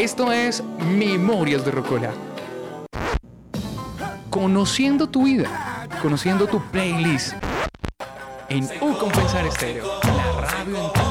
Esto es Memorias de Rocola. Conociendo tu vida, conociendo tu playlist en U Compensar Estéreo, la radio en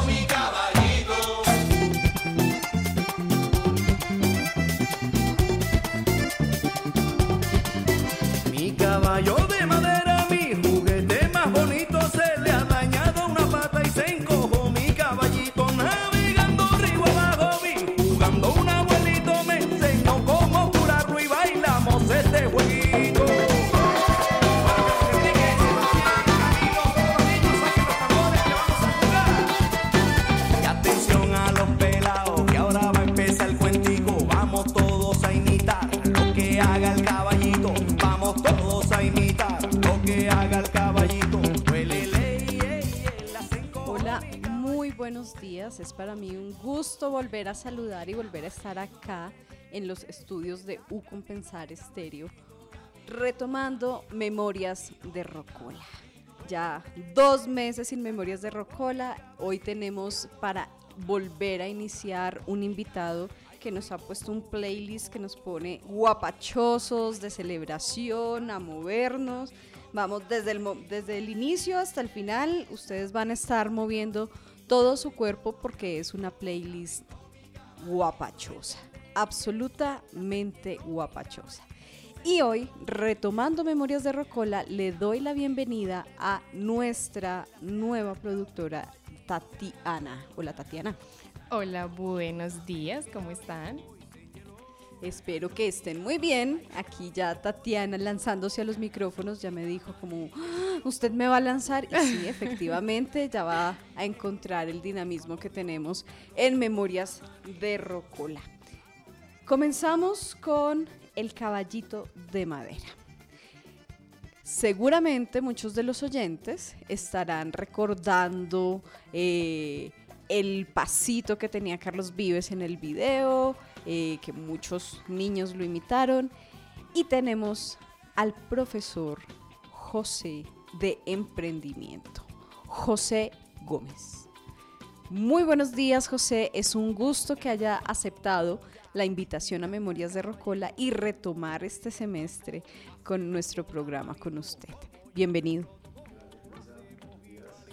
buenos días. Es para mí un gusto volver a saludar y volver a estar acá en los estudios de U Compensar Estéreo, retomando Memorias de Rocola. Ya dos meses sin Memorias de Rocola. Hoy tenemos para volver a iniciar un invitado que nos ha puesto un playlist que nos pone guapachosos, de celebración, a movernos. Vamos, desde el, desde el inicio hasta el final, ustedes van a estar moviendo todo su cuerpo porque es una playlist guapachosa, absolutamente guapachosa. Y hoy, retomando Memorias de Rocola, le doy la bienvenida a nuestra nueva productora, Tatiana. Hola, Tatiana. Hola, buenos días, ¿cómo están? Espero que estén muy bien. Aquí ya Tatiana lanzándose a los micrófonos ya me dijo como, "Ah, usted me va a lanzar. Y sí, efectivamente, ya va a encontrar el dinamismo que tenemos en Memorias de Rocola. Comenzamos con el caballito de madera. Seguramente muchos de los oyentes estarán recordando eh, el pasito que tenía Carlos Vives en el video, eh, que muchos niños lo imitaron. Y tenemos al profesor José de Emprendimiento, José Gómez. Muy buenos días, José. Es un gusto que haya aceptado la invitación a Memorias de Rocola y retomar este semestre con nuestro programa con usted. Bienvenido.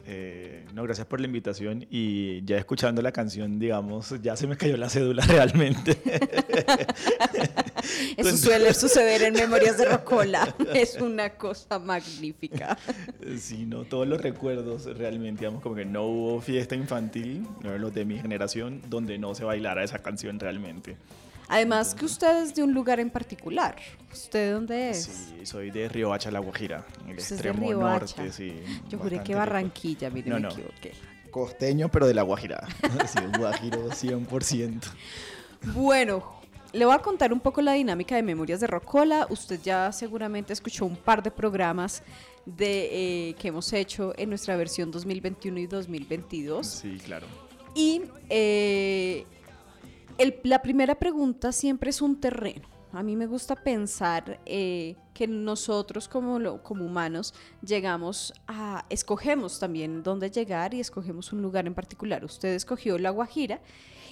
Eh, no, gracias por la invitación y ya escuchando la canción, digamos, ya se me cayó la cédula realmente. Eso suele suceder en Memorias de Rocola. Es una cosa magnífica. sí, no, todos los recuerdos realmente, digamos, como que no hubo fiesta infantil, no los de mi generación, donde no se bailara esa canción realmente. Además que usted es de un lugar en particular. ¿Usted de dónde es? Sí, soy de Riohacha, La Guajira, en el Usted es de extremo norte, sí. Yo juré que. Barranquilla, mire, No, me no. equivoqué. Costeño, pero de La Guajira. sí, guajiro 100%. Bueno, le voy a contar un poco la dinámica de Memorias de Rocola. Usted ya seguramente escuchó un par de programas de, eh, que hemos hecho en nuestra versión 2021 y 2022. Sí, claro. Y eh, el- la primera pregunta siempre es un terreno. A mí me gusta pensar eh, que nosotros como, humanos llegamos a, escogemos también dónde llegar y escogemos un lugar en particular. Usted escogió La Guajira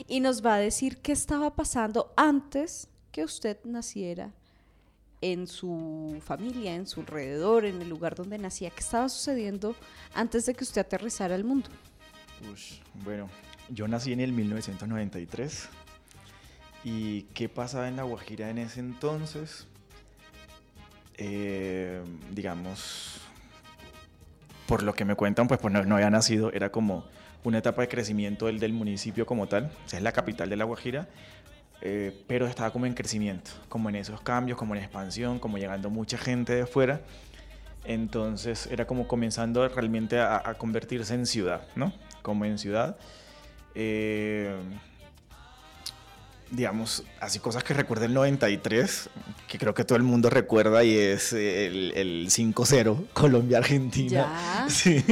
y nos va a decir qué estaba pasando antes que usted naciera en su familia, en su alrededor, en el lugar donde nacía. ¿Qué estaba sucediendo antes de que usted aterrizara al mundo? Bueno, yo nací en el 1993. ¿Y qué pasaba en La Guajira en ese entonces? Eh, digamos, por lo que me cuentan, pues, pues no, no había nacido, era como una etapa de crecimiento del, del municipio como tal, o sea, es la capital de La Guajira, eh, pero estaba como en crecimiento, como en esos cambios, como en expansión, como llegando mucha gente de afuera. Entonces era como comenzando realmente a, a convertirse en ciudad, ¿no? Como en ciudad. Eh, digamos, así cosas que recuerdo el 93, que creo que todo el mundo recuerda y es el, el 5-0 Colombia-Argentina. Sí,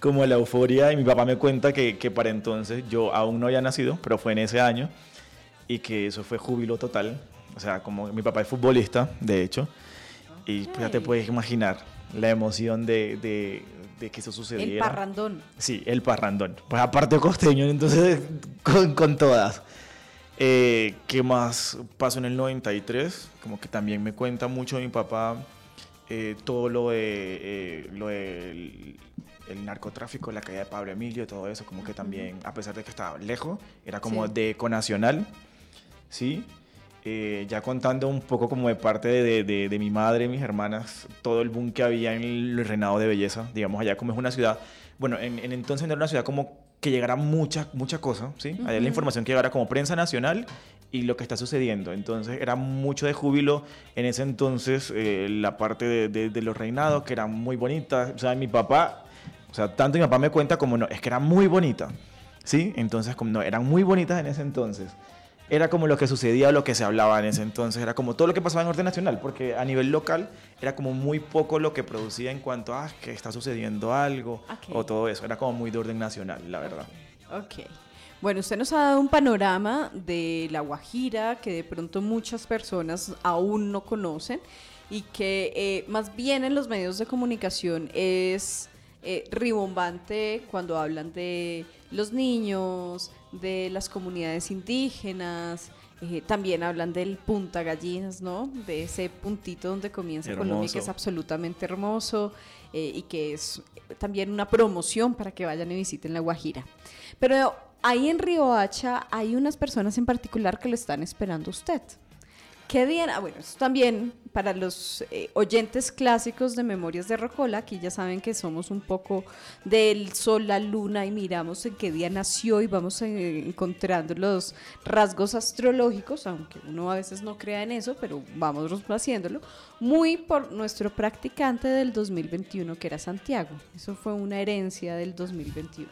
como la euforia. Y mi papá me cuenta que, que para entonces yo aún no había nacido, pero fue en ese año y que eso fue júbilo total. O sea, como mi papá es futbolista, de hecho, y pues ya te puedes imaginar la emoción de, de, de que eso El sucediera. parrandón. Sí, el parrandón. Pues aparte costeño, entonces con, con todas. Eh, ¿Qué más pasó en el 93? Como que también me cuenta mucho mi papá eh, todo lo de eh, lo el narcotráfico, la caída de Pablo Emilio, todo eso, como que también, a pesar de que estaba lejos, era como Sí. de econacional, ¿sí? Eh, ya contando un poco como de parte de, de- de mi madre, mis hermanas, todo el boom que había en el reinado de belleza, digamos, allá como es una ciudad, bueno, en, en entonces no era una ciudad como que llegara mucha, mucha cosa, ¿sí? Allá la información que llegara como prensa nacional y lo que está sucediendo. Entonces era mucho de júbilo en ese entonces eh, la parte de, de- de los reinados, que eran muy bonitas. O sea, mi papá, o sea, tanto mi papá me cuenta como no, es que era muy bonita, ¿sí? Entonces, como no, eran muy bonitas en ese entonces. Era como lo que sucedía, lo que se hablaba en ese entonces, era como todo lo que pasaba en orden nacional, porque a nivel local era como muy poco lo que producía en cuanto a que está sucediendo algo o todo eso, era como muy de orden nacional, la verdad. Ok. Bueno, usted nos ha dado un panorama de La Guajira que de pronto muchas personas aún no conocen y que eh, más bien en los medios de comunicación es eh, ribombante cuando hablan de los niños, de las comunidades indígenas, eh, también hablan del Punta Gallinas, ¿no? De ese puntito donde comienza Colombia, que es absolutamente hermoso eh, y que es también una promoción para que vayan y visiten La Guajira. Pero ahí en Riohacha hay unas personas en particular que lo están esperando a usted. ¿Qué día? Ah, bueno, esto también para los eh, oyentes clásicos de Memorias de Rocola, aquí ya saben que somos un poco del sol, la luna y miramos en qué día nació y vamos eh, encontrando los rasgos astrológicos, aunque uno a veces no crea en eso, pero vamos haciéndolo, muy por nuestro practicante del 2021, que era Santiago. Eso fue una herencia del 2021.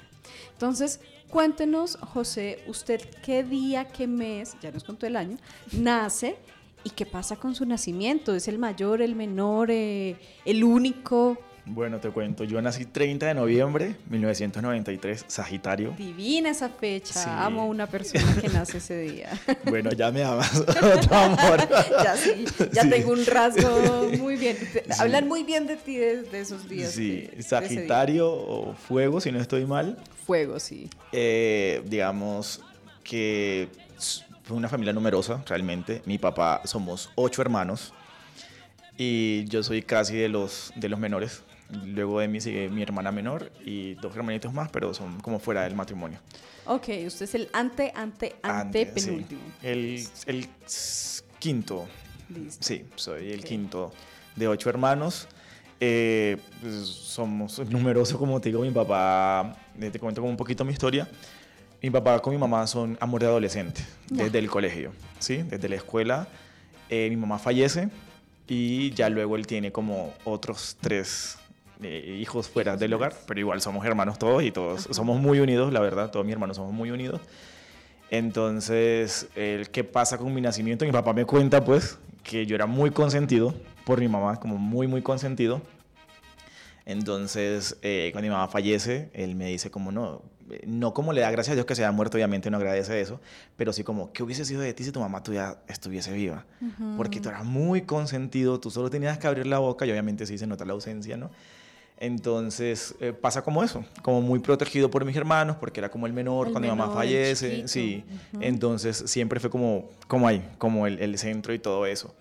Entonces, cuéntenos, José, usted qué día, qué mes, ya nos contó el año, nace y qué pasa con su nacimiento. ¿Es el mayor, el menor, eh, el único? Bueno, te cuento, yo nací 30 de noviembre 1993, Sagitario. Divina esa fecha. Sí. Amo a una persona que nace ese día. Bueno, ya me amas, otro amor. ya sí, ya Sí. tengo un rasgo muy bien. Hablan muy bien de ti de, de esos días. Sí. Sagitario o Fuego, si no estoy mal. Fuego, sí. Eh, digamos que fue una familia numerosa, realmente. Mi papá, somos ocho hermanos y yo soy casi de los, de los menores. Luego de mí sigue mi hermana menor y dos hermanitos más, pero son como fuera del matrimonio. Ok, usted es el ante, ante, ante Antes, sí. penúltimo. El, el s- quinto, Listo. sí, soy el Ok. quinto de ocho hermanos. Eh, pues, somos numerosos, como te digo, mi papá, eh, te cuento como un poquito mi historia. Mi papá con mi mamá son amor de adolescente, Ya. desde el colegio, ¿sí? Desde la escuela. Eh, mi mamá fallece y ya luego él tiene como otros tres eh, hijos fuera del hogar, pero igual somos hermanos todos y todos Ajá. somos muy unidos, la verdad, todos mis hermanos somos muy unidos. Entonces, el ¿qué pasa con mi nacimiento? Mi papá me cuenta, pues, que yo era muy consentido por mi mamá, como muy, muy consentido. Entonces, eh, cuando mi mamá fallece, él me dice como no, no como le da gracias a Dios que se haya muerto, obviamente no agradece eso, pero sí como, ¿qué hubiese sido de ti si tu mamá tuviera, estuviese viva? Porque tú eras muy consentido, tú solo tenías que abrir la boca y obviamente sí se nota la ausencia, ¿no? Entonces eh, pasa como eso, como muy protegido por mis hermanos, porque era como el menor El cuando mi mamá menor, fallece, sí. Entonces siempre fue como, como ahí, como el, el centro y todo eso.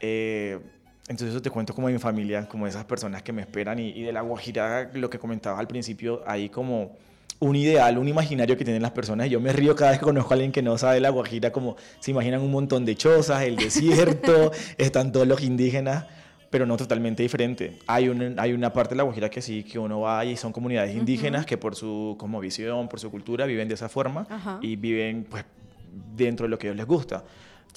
Eh, entonces eso te cuento como de mi familia, como esas personas que me esperan y, y de la Guajira, lo que comentabas al principio, ahí como un ideal, un imaginario que tienen las personas. Yo me río cada vez que conozco a alguien que no sabe la Guajira, como se imaginan un montón de chozas, el desierto, están todos los indígenas, pero no totalmente diferente. Hay, un, hay una parte de la Guajira que sí, que uno va y son comunidades indígenas que por su cosmovisión, por su cultura, viven de esa forma y viven pues dentro de lo que a ellos les gusta.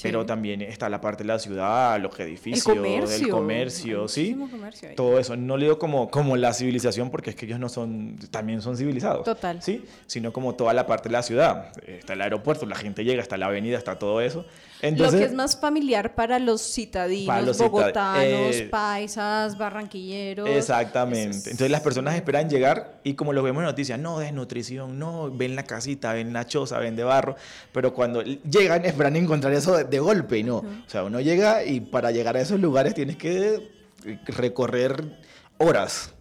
Pero también está la parte de la ciudad, los edificios, el comercio. el comercio, ¿sí? comercio. Todo eso. No le digo como, como la civilización, porque es que ellos no son, también son civilizados. Total. ¿Sí? Sino como toda la parte de la ciudad. Está el aeropuerto, la gente llega, está la avenida, está todo eso. Entonces, lo que es más familiar para los citadinos, Para los citad- bogotanos, eh, paisas, barranquilleros. Exactamente. Es- Entonces las personas esperan llegar y como lo vemos en noticias, no, desnutrición, no, ven la casita, ven la choza, ven de barro, pero cuando llegan esperan encontrar eso de, de golpe y no. O sea, uno llega y para llegar a esos lugares tienes que recorrer horas.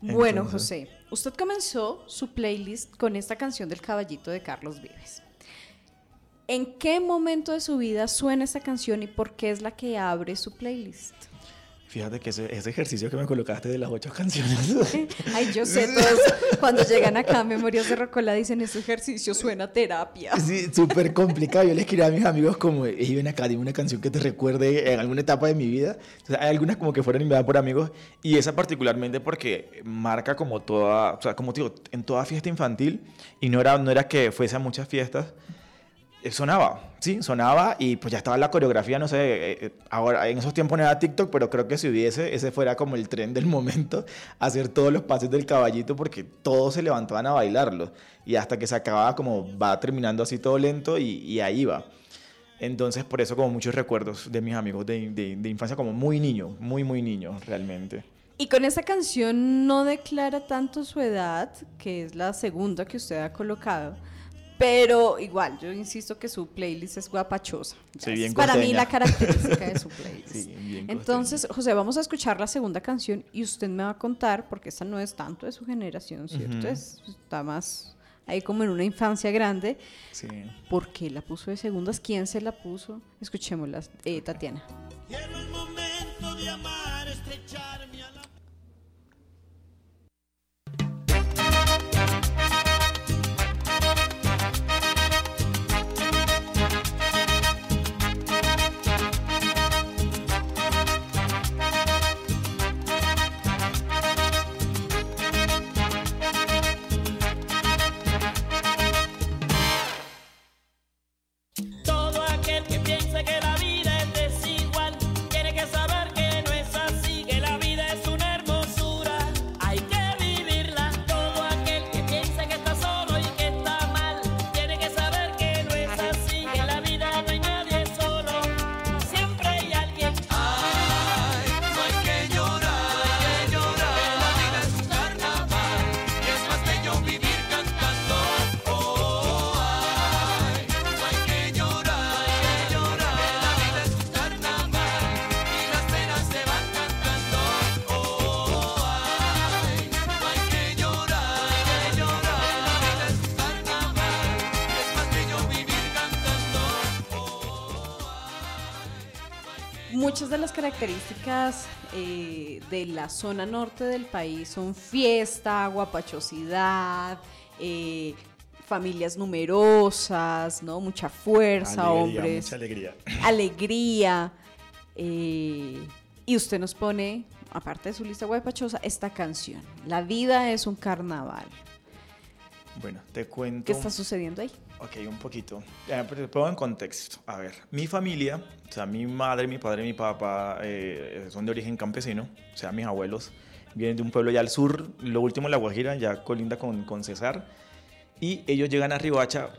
Bueno, Entonces- José, usted comenzó su playlist con esta canción del caballito de Carlos Vives. ¿En qué momento de su vida suena esta canción y por qué es la que abre su playlist? Fíjate que ese, ese ejercicio que me colocaste de las ocho canciones. Ay, yo sé, todos cuando llegan acá a Memorias de Rocola dicen, ese ejercicio suena a terapia. Sí, súper complicado. Yo le escribí a mis amigos como, "Ey, ven acá, dime una canción que te recuerde en alguna etapa de mi vida. Entonces, hay algunas como que fueron enviadas por amigos y esa particularmente porque marca como toda, o sea, como te digo, en toda fiesta infantil y no era, no era que fuese a muchas fiestas, sonaba, sí, sonaba y pues ya estaba la coreografía, no sé, eh, eh, ahora en esos tiempos no era TikTok, pero creo que si hubiese, ese fuera como el tren del momento, hacer todos los pases del caballito porque todos se levantaban a bailarlo y hasta que se acababa como va terminando así todo lento y, ahí va. Entonces por eso como muchos recuerdos de mis amigos de, de- de infancia como muy niño, muy muy niño realmente. Y con esa canción no declara tanto su edad, que es la segunda que usted ha colocado, pero igual, yo insisto que su playlist es guapachosa. Sí, Es bien Para mí la característica de su playlist. Sí, bien Entonces, José, vamos a escuchar la segunda canción y usted me va a contar, porque esta no es tanto de su generación, ¿cierto? Es- está más ahí como en una infancia grande. Sí. ¿Por qué la puso de segundas? ¿Quién se la puso? Escuchémosla, eh, Tatiana. Llegó el momento de amar, estrecharme características eh, de la zona norte del país son fiesta, guapachosidad, eh, familias numerosas, ¿no? Mucha fuerza, hombres, Mucha alegría. alegría. eh, y usted nos pone, aparte de su lista guapachosa, esta canción. La vida es un carnaval. Bueno, te cuento. ¿Qué está sucediendo ahí? Ok, un poquito. Eh, pero te pongo en contexto. A ver, mi familia, o sea, mi madre, mi padre mi papá eh, son de origen campesino, o sea, mis abuelos vienen de un pueblo ya al sur, lo último La Guajira, ya colinda con, con Cesar, y ellos llegan a Riohacha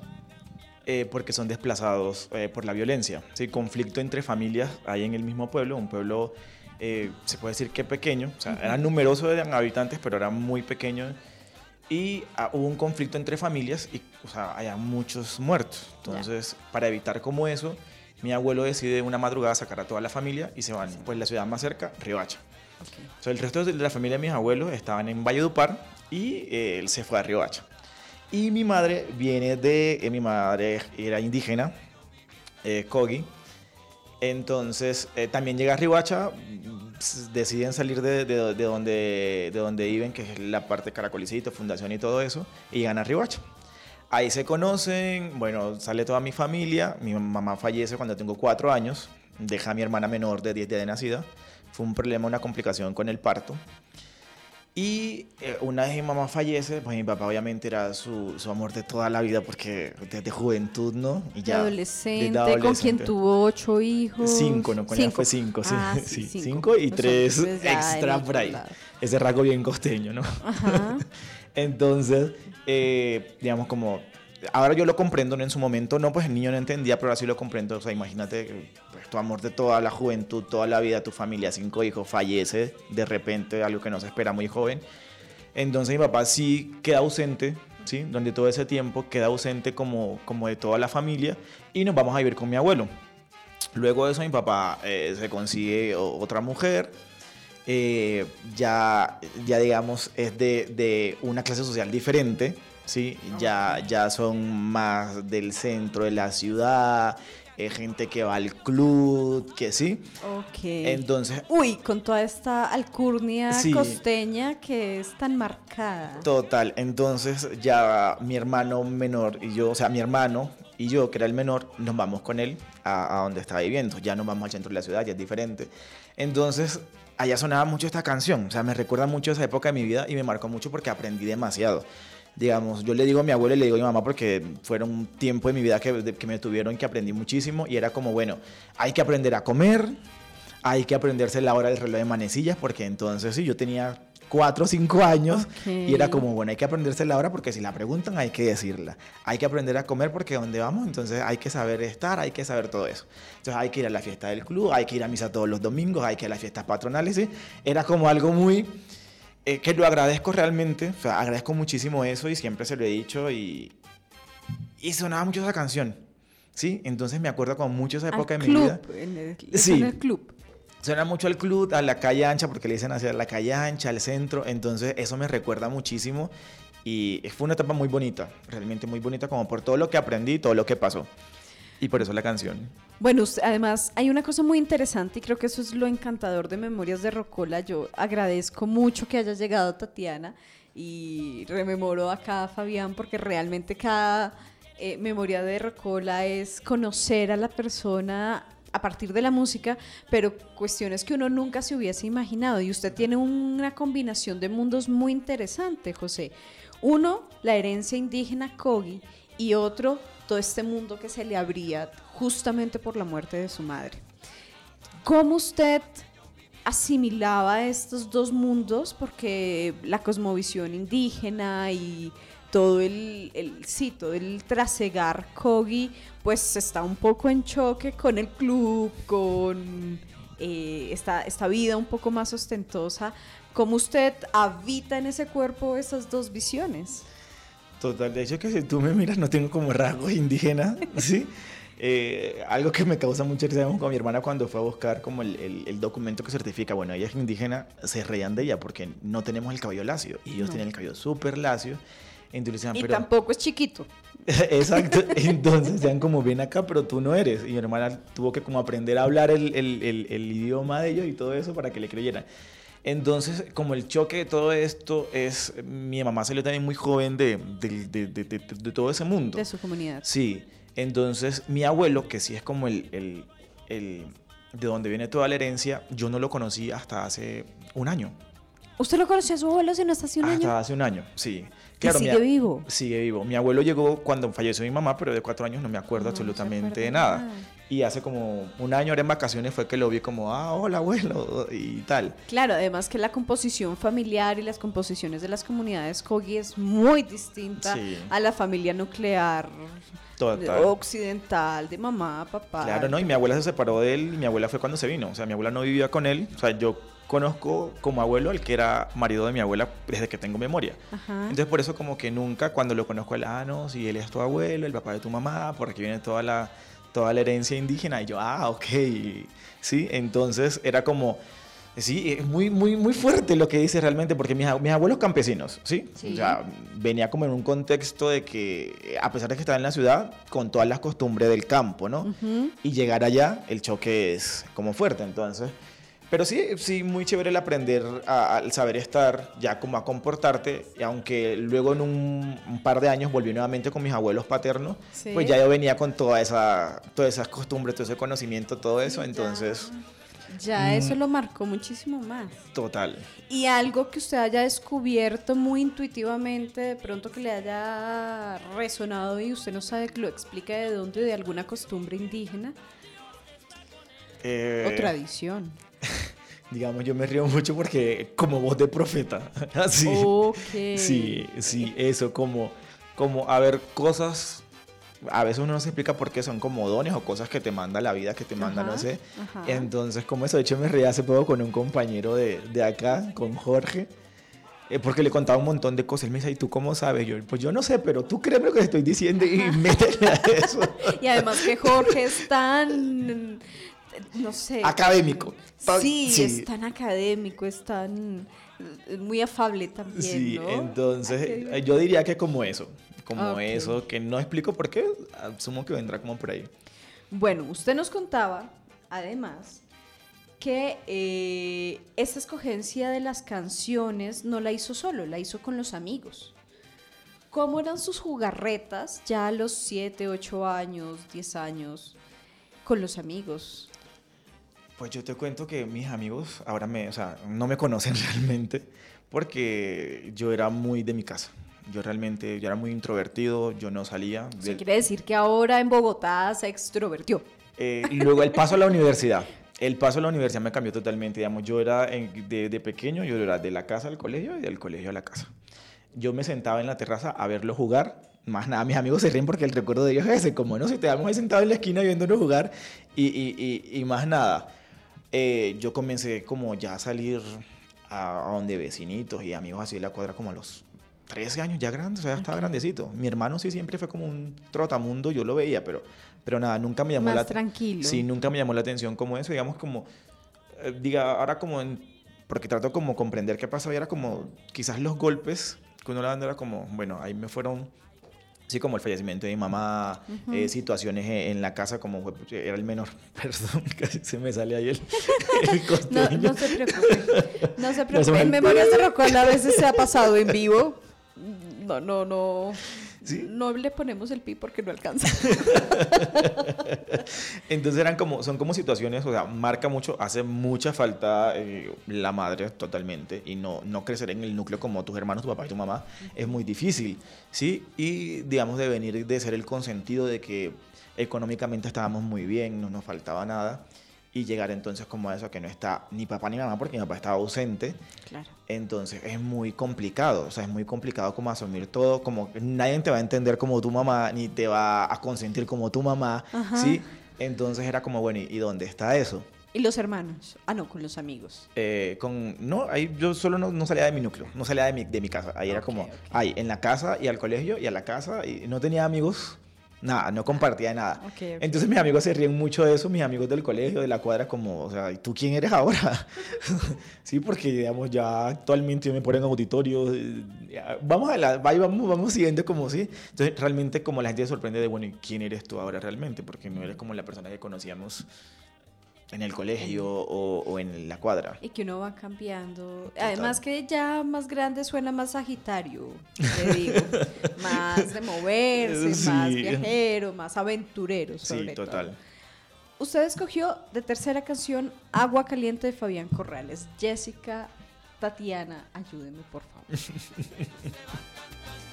eh, porque son desplazados eh, por la violencia, ¿sí? conflicto entre familias ahí en el mismo pueblo, un pueblo, eh, se puede decir que pequeño, o sea, eran numerosos de habitantes, pero era muy pequeño, y ah, hubo un conflicto entre familias y, o sea, había muchos muertos. Entonces, para evitar como eso, mi abuelo decide una madrugada sacar a toda la familia y se van, pues, la ciudad más cerca, Riohacha. O sea, el resto de la familia de mis abuelos estaban en Valledupar y eh, él se fue a Riohacha. Y mi madre viene de, eh, mi madre era indígena, eh, Kogi. Entonces, eh, también llega a Riohacha, deciden salir de, de- de donde, de donde viven, que es la parte de Caracolicito, Fundación y todo eso, y llegan a Riohacha. Ahí se conocen, bueno, sale toda mi familia, mi mamá fallece cuando tengo cuatro años, deja a mi hermana menor de 10 días de nacida, fue un problema, una complicación con el parto. Y eh, una vez mi mamá fallece, pues mi papá obviamente era su, su amor de toda la vida porque desde juventud, ¿no? Y De adolescente, con quien tuvo ocho hijos. Cinco, no, con ella fue cinco, sí. Ah, sí, sí, cinco. y tres ya extra por ahí. Ese rasgo bien costeño, ¿no? Ajá. Entonces, eh, digamos como, ahora yo lo comprendo, ¿no? En su momento no, pues el niño no entendía, pero ahora sí lo comprendo. O sea, imagínate, pues, tu amor de toda la juventud, toda la vida, tu familia, cinco hijos, fallece de repente, algo que no se espera muy joven. Entonces mi papá sí queda ausente, ¿sí? Donde todo ese tiempo queda ausente como, como de toda la familia y nos vamos a vivir con mi abuelo. Luego de eso mi papá eh, se consigue otra mujer, eh, ya, ya digamos es de, de una clase social diferente, ¿sí? Ya, ya son más del centro de la ciudad, eh, gente que va al club, que sí. Ok. Entonces, Uy, con toda esta alcurnia Sí. costeña que es tan marcada. Total, entonces ya mi hermano menor y yo, o sea, mi hermano y yo, que era el menor, nos vamos con él a, a donde estaba viviendo. Ya nos vamos al centro de la ciudad, ya es diferente. Entonces, allá sonaba mucho esta canción, o sea, me recuerda mucho esa época de mi vida y me marcó mucho porque aprendí demasiado. Digamos, yo le digo a mi abuelo y le digo a mi mamá porque fueron un tiempo de mi vida que, de- que me tuvieron que aprendí muchísimo y era como, bueno, hay que aprender a comer, hay que aprenderse la hora del reloj de manecillas porque entonces sí, yo tenía cuatro o cinco años Ok. y era como, bueno, hay que aprenderse la hora porque si la preguntan hay que decirla. Hay que aprender a comer porque donde vamos, entonces hay que saber estar, hay que saber todo eso. Entonces hay que ir a la fiesta del club, hay que ir a misa todos los domingos, hay que ir a las fiestas patronales, ¿sí? Era como algo muy... eh, que lo agradezco realmente, o sea, agradezco muchísimo eso y siempre se lo he dicho y... Y sonaba mucho esa canción, ¿sí? Entonces me acuerdo con mucho esa Al época de mi club, vida. En el, Sí. en el club. Suena mucho al club, a la calle ancha, porque le dicen hacia la calle ancha, al centro. Entonces, eso me recuerda muchísimo. Y fue una etapa muy bonita, realmente muy bonita, como por todo lo que aprendí, todo lo que pasó. Y por eso la canción. Bueno, además hay una cosa muy interesante y creo que eso es lo encantador de Memorias de Rocola. Yo agradezco mucho que haya llegado Tatiana y rememoro acá a Fabián porque realmente cada eh, Memoria de Rocola es conocer a la persona a partir de la música, pero cuestiones que uno nunca se hubiese imaginado. Y usted tiene una combinación de mundos muy interesante, José. Uno, la herencia indígena Kogi y otro, todo este mundo que se le abría justamente por la muerte de su madre. ¿Cómo usted asimilaba estos dos mundos? Porque la cosmovisión indígena y todo el, el sí, todo el trasegar Kogi, pues está un poco en choque con el club, con eh, esta, esta vida un poco más ostentosa. ¿Cómo usted habita en ese cuerpo esas dos visiones? Total, de hecho que si tú me miras no tengo como rasgos indígenas, ¿sí? Eh, algo que me causa mucha risa con mi hermana cuando fue a buscar como el, el- el documento que certifica, bueno, ella es indígena, se reían de ella porque no tenemos el cabello lacio y ellos No. tienen el cabello súper lacio. Entonces decían, Y pero... tampoco es chiquito. Exacto, entonces decían como ven acá, pero tú no eres. Y mi hermana tuvo que como aprender a hablar el- el idioma de ellos y todo eso para que le creyeran. Entonces, como el choque de todo esto es, mi mamá salió también muy joven de, de- de- de- de- de todo ese mundo. De su comunidad. Sí, entonces mi abuelo, que sí es como el, el- el- de donde viene toda la herencia, yo no lo conocí hasta hace un año. ¿Usted lo conoció a su abuelo hace no hasta hace un hasta año? hace un año, sí. ¿Y mi sigue vivo? Sigue vivo. Mi abuelo llegó cuando falleció mi mamá, pero de cuatro años no me acuerdo No, absolutamente de de nada. nada. Y hace como un año, ahora en vacaciones, fue que lo vi como, ah, hola abuelo, y tal. Claro, además que la composición familiar y las composiciones de las comunidades Kogi es muy distinta Sí. a la familia nuclear Total. occidental de mamá, papá. Claro, ¿no? Y mi abuela se separó de él y mi abuela fue cuando se vino. O sea, mi abuela no vivía con él. O sea, yo conozco como abuelo al que era marido de mi abuela desde que tengo memoria. Ajá. Entonces, por eso como que nunca cuando lo conozco, él, ah, no, si él es tu abuelo, el papá de tu mamá, por aquí viene toda la, toda la herencia indígena. Y yo, ah, ok. Sí, entonces era como... Sí, es muy, muy, muy fuerte lo que dice realmente, porque mis, mis abuelos campesinos, ¿sí? Sí. O sea, venía como en un contexto de que, a pesar de que estaba en la ciudad, con todas las costumbres del campo, ¿no? Ujú. Y llegar allá, el choque es como fuerte, entonces. Pero sí, sí, muy chévere el aprender al saber estar, ya como a comportarte, y aunque luego en un, un par de años volví nuevamente con mis abuelos paternos, Sí. pues ya yo venía con toda esa, todas esas costumbres, todo ese conocimiento, todo eso, Ya. entonces, Ya Mm. eso lo marcó muchísimo más. total. Y algo que usted haya descubierto muy intuitivamente, de pronto que le haya resonado y usted no sabe que lo explica de dónde, de alguna costumbre indígena Eh, o tradición. digamos, yo me río mucho porque como voz de profeta, así. Ok. Sí, sí, eso, como, como, a ver, cosas, a veces uno no se explica por qué son como dones o cosas que te manda la vida, que te manda, no sé. ajá. Entonces, como eso, de hecho me reí hace poco con un compañero de, de acá, con Jorge, eh, porque le contaba un montón de cosas. Él me dice, ¿y tú cómo sabes? Yo, pues yo no sé, pero tú créeme lo que estoy diciendo y métele a eso. Y además que Jorge es tan, no sé. Académico. Sí, Sí. es tan académico, es tan muy afable también, Sí, ¿no? entonces divertido. yo diría que como eso, como eso, que no explico por qué, asumo que vendrá como por ahí. Bueno, usted nos contaba, además, que eh, esta escogencia de las canciones no la hizo solo, la hizo con los amigos. ¿Cómo eran sus jugarretas ya a los 7, 8 años, 10 años con los amigos? Pues yo te cuento que mis amigos ahora me, o sea, no me conocen realmente porque yo era muy de mi casa. Yo realmente, yo era muy introvertido, yo no salía. Del- quiere decir que ahora en Bogotá se extrovertió. Eh, y luego el paso a la universidad. El paso a la universidad me cambió totalmente. Digamos, yo era de, de pequeño, yo era de la casa al colegio y del colegio a la casa. Yo me sentaba en la terraza a verlo jugar. Más nada, mis amigos se ríen porque el recuerdo de ellos es ese, como no, si te damos ahí sentado en la esquina viéndonos jugar y, y, y, y más nada. Eh, yo comencé como ya a salir a, a donde vecinitos y amigos así de la cuadra como a los 13 años, ya grande, o sea, ya estaba grandecito. Mi hermano sí siempre fue como un trotamundo, yo lo veía, pero, pero nada, nunca me llamó Más la tranquilo. Sí, nunca me llamó la atención como eso, digamos como, eh, diga, ahora como, en- porque trato como comprender qué pasaba, y era como, quizás los golpes que uno le daba era como, bueno, ahí me fueron, sí, como el fallecimiento de mi mamá, eh, situaciones en, en la casa, como fue- era el menor, perdón, casi se me sale ahí el, el No, no se preocupe. No se preocupe. En Memorias de Rocola a veces se ha pasado en vivo. No, no, no. ¿Sí? No le ponemos el pi porque no alcanza. Entonces eran como, son como situaciones, o sea, marca mucho, hace mucha falta eh, la madre totalmente y no, no crecer en el núcleo como tus hermanos, tu papá y tu mamá es muy difícil, ¿sí? Y digamos de venir de ser el consentido de que económicamente estábamos muy bien, no nos faltaba nada y llegar entonces como a eso que no está ni papá ni mamá porque mi papá estaba ausente, Claro. entonces es muy complicado, o sea, es muy complicado como asumir todo, como nadie te va a entender como tu mamá, ni te va a consentir como tu mamá, Ajá. ¿sí? Entonces era como, bueno, ¿y dónde está eso? ¿Y los hermanos? Ah, no, con los amigos. Eh, con, no, ahí yo solo no, no salía de mi núcleo, no salía de mi, de mi casa, ahí era Ok, como, ok. ahí, en la casa y al colegio y a la casa, y no tenía amigos, nada, no compartía nada. Ok, ok. Entonces mis amigos se ríen mucho de eso, mis amigos del colegio, de la cuadra, como, o sea, ¿y tú quién eres ahora? sí, porque, digamos, ya actualmente me ponen auditorios, eh, vamos a la, vamos, vamos siguiendo como, sí. Entonces, realmente, como la gente se sorprende de, bueno, ¿y quién eres tú ahora realmente? Porque no eres como la persona que conocíamos en el colegio o, o en la cuadra. Y que uno va cambiando. Además que ya más grande suena más sagitario, te digo. más de moverse, Sí. más viajero, más aventurero, sobre Sí, total. todo. Usted escogió de tercera canción Agua Caliente de Fabián Corrales. Jessica, Tatiana, ayúdenme por favor.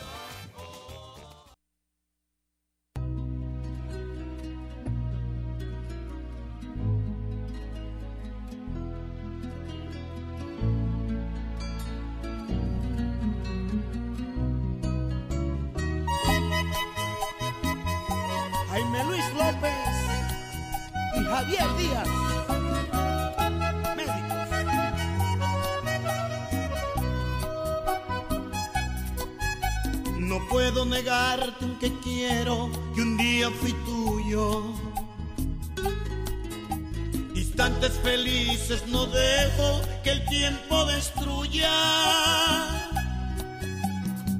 Javier Díaz. No puedo negarte que quiero que un día fui tuyo. Instantes felices no dejo que el tiempo destruya.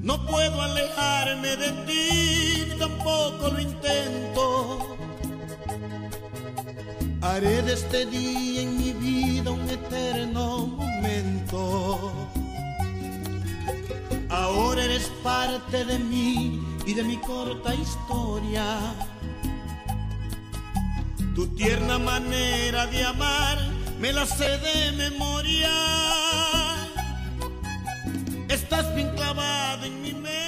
No puedo alejarme de ti, tampoco lo intento. Haré de este día en mi vida un eterno momento. Ahora eres parte de mí y de mi corta historia. Tu tierna manera de amar me la sé de memoria. Estás bien clavada en mi mente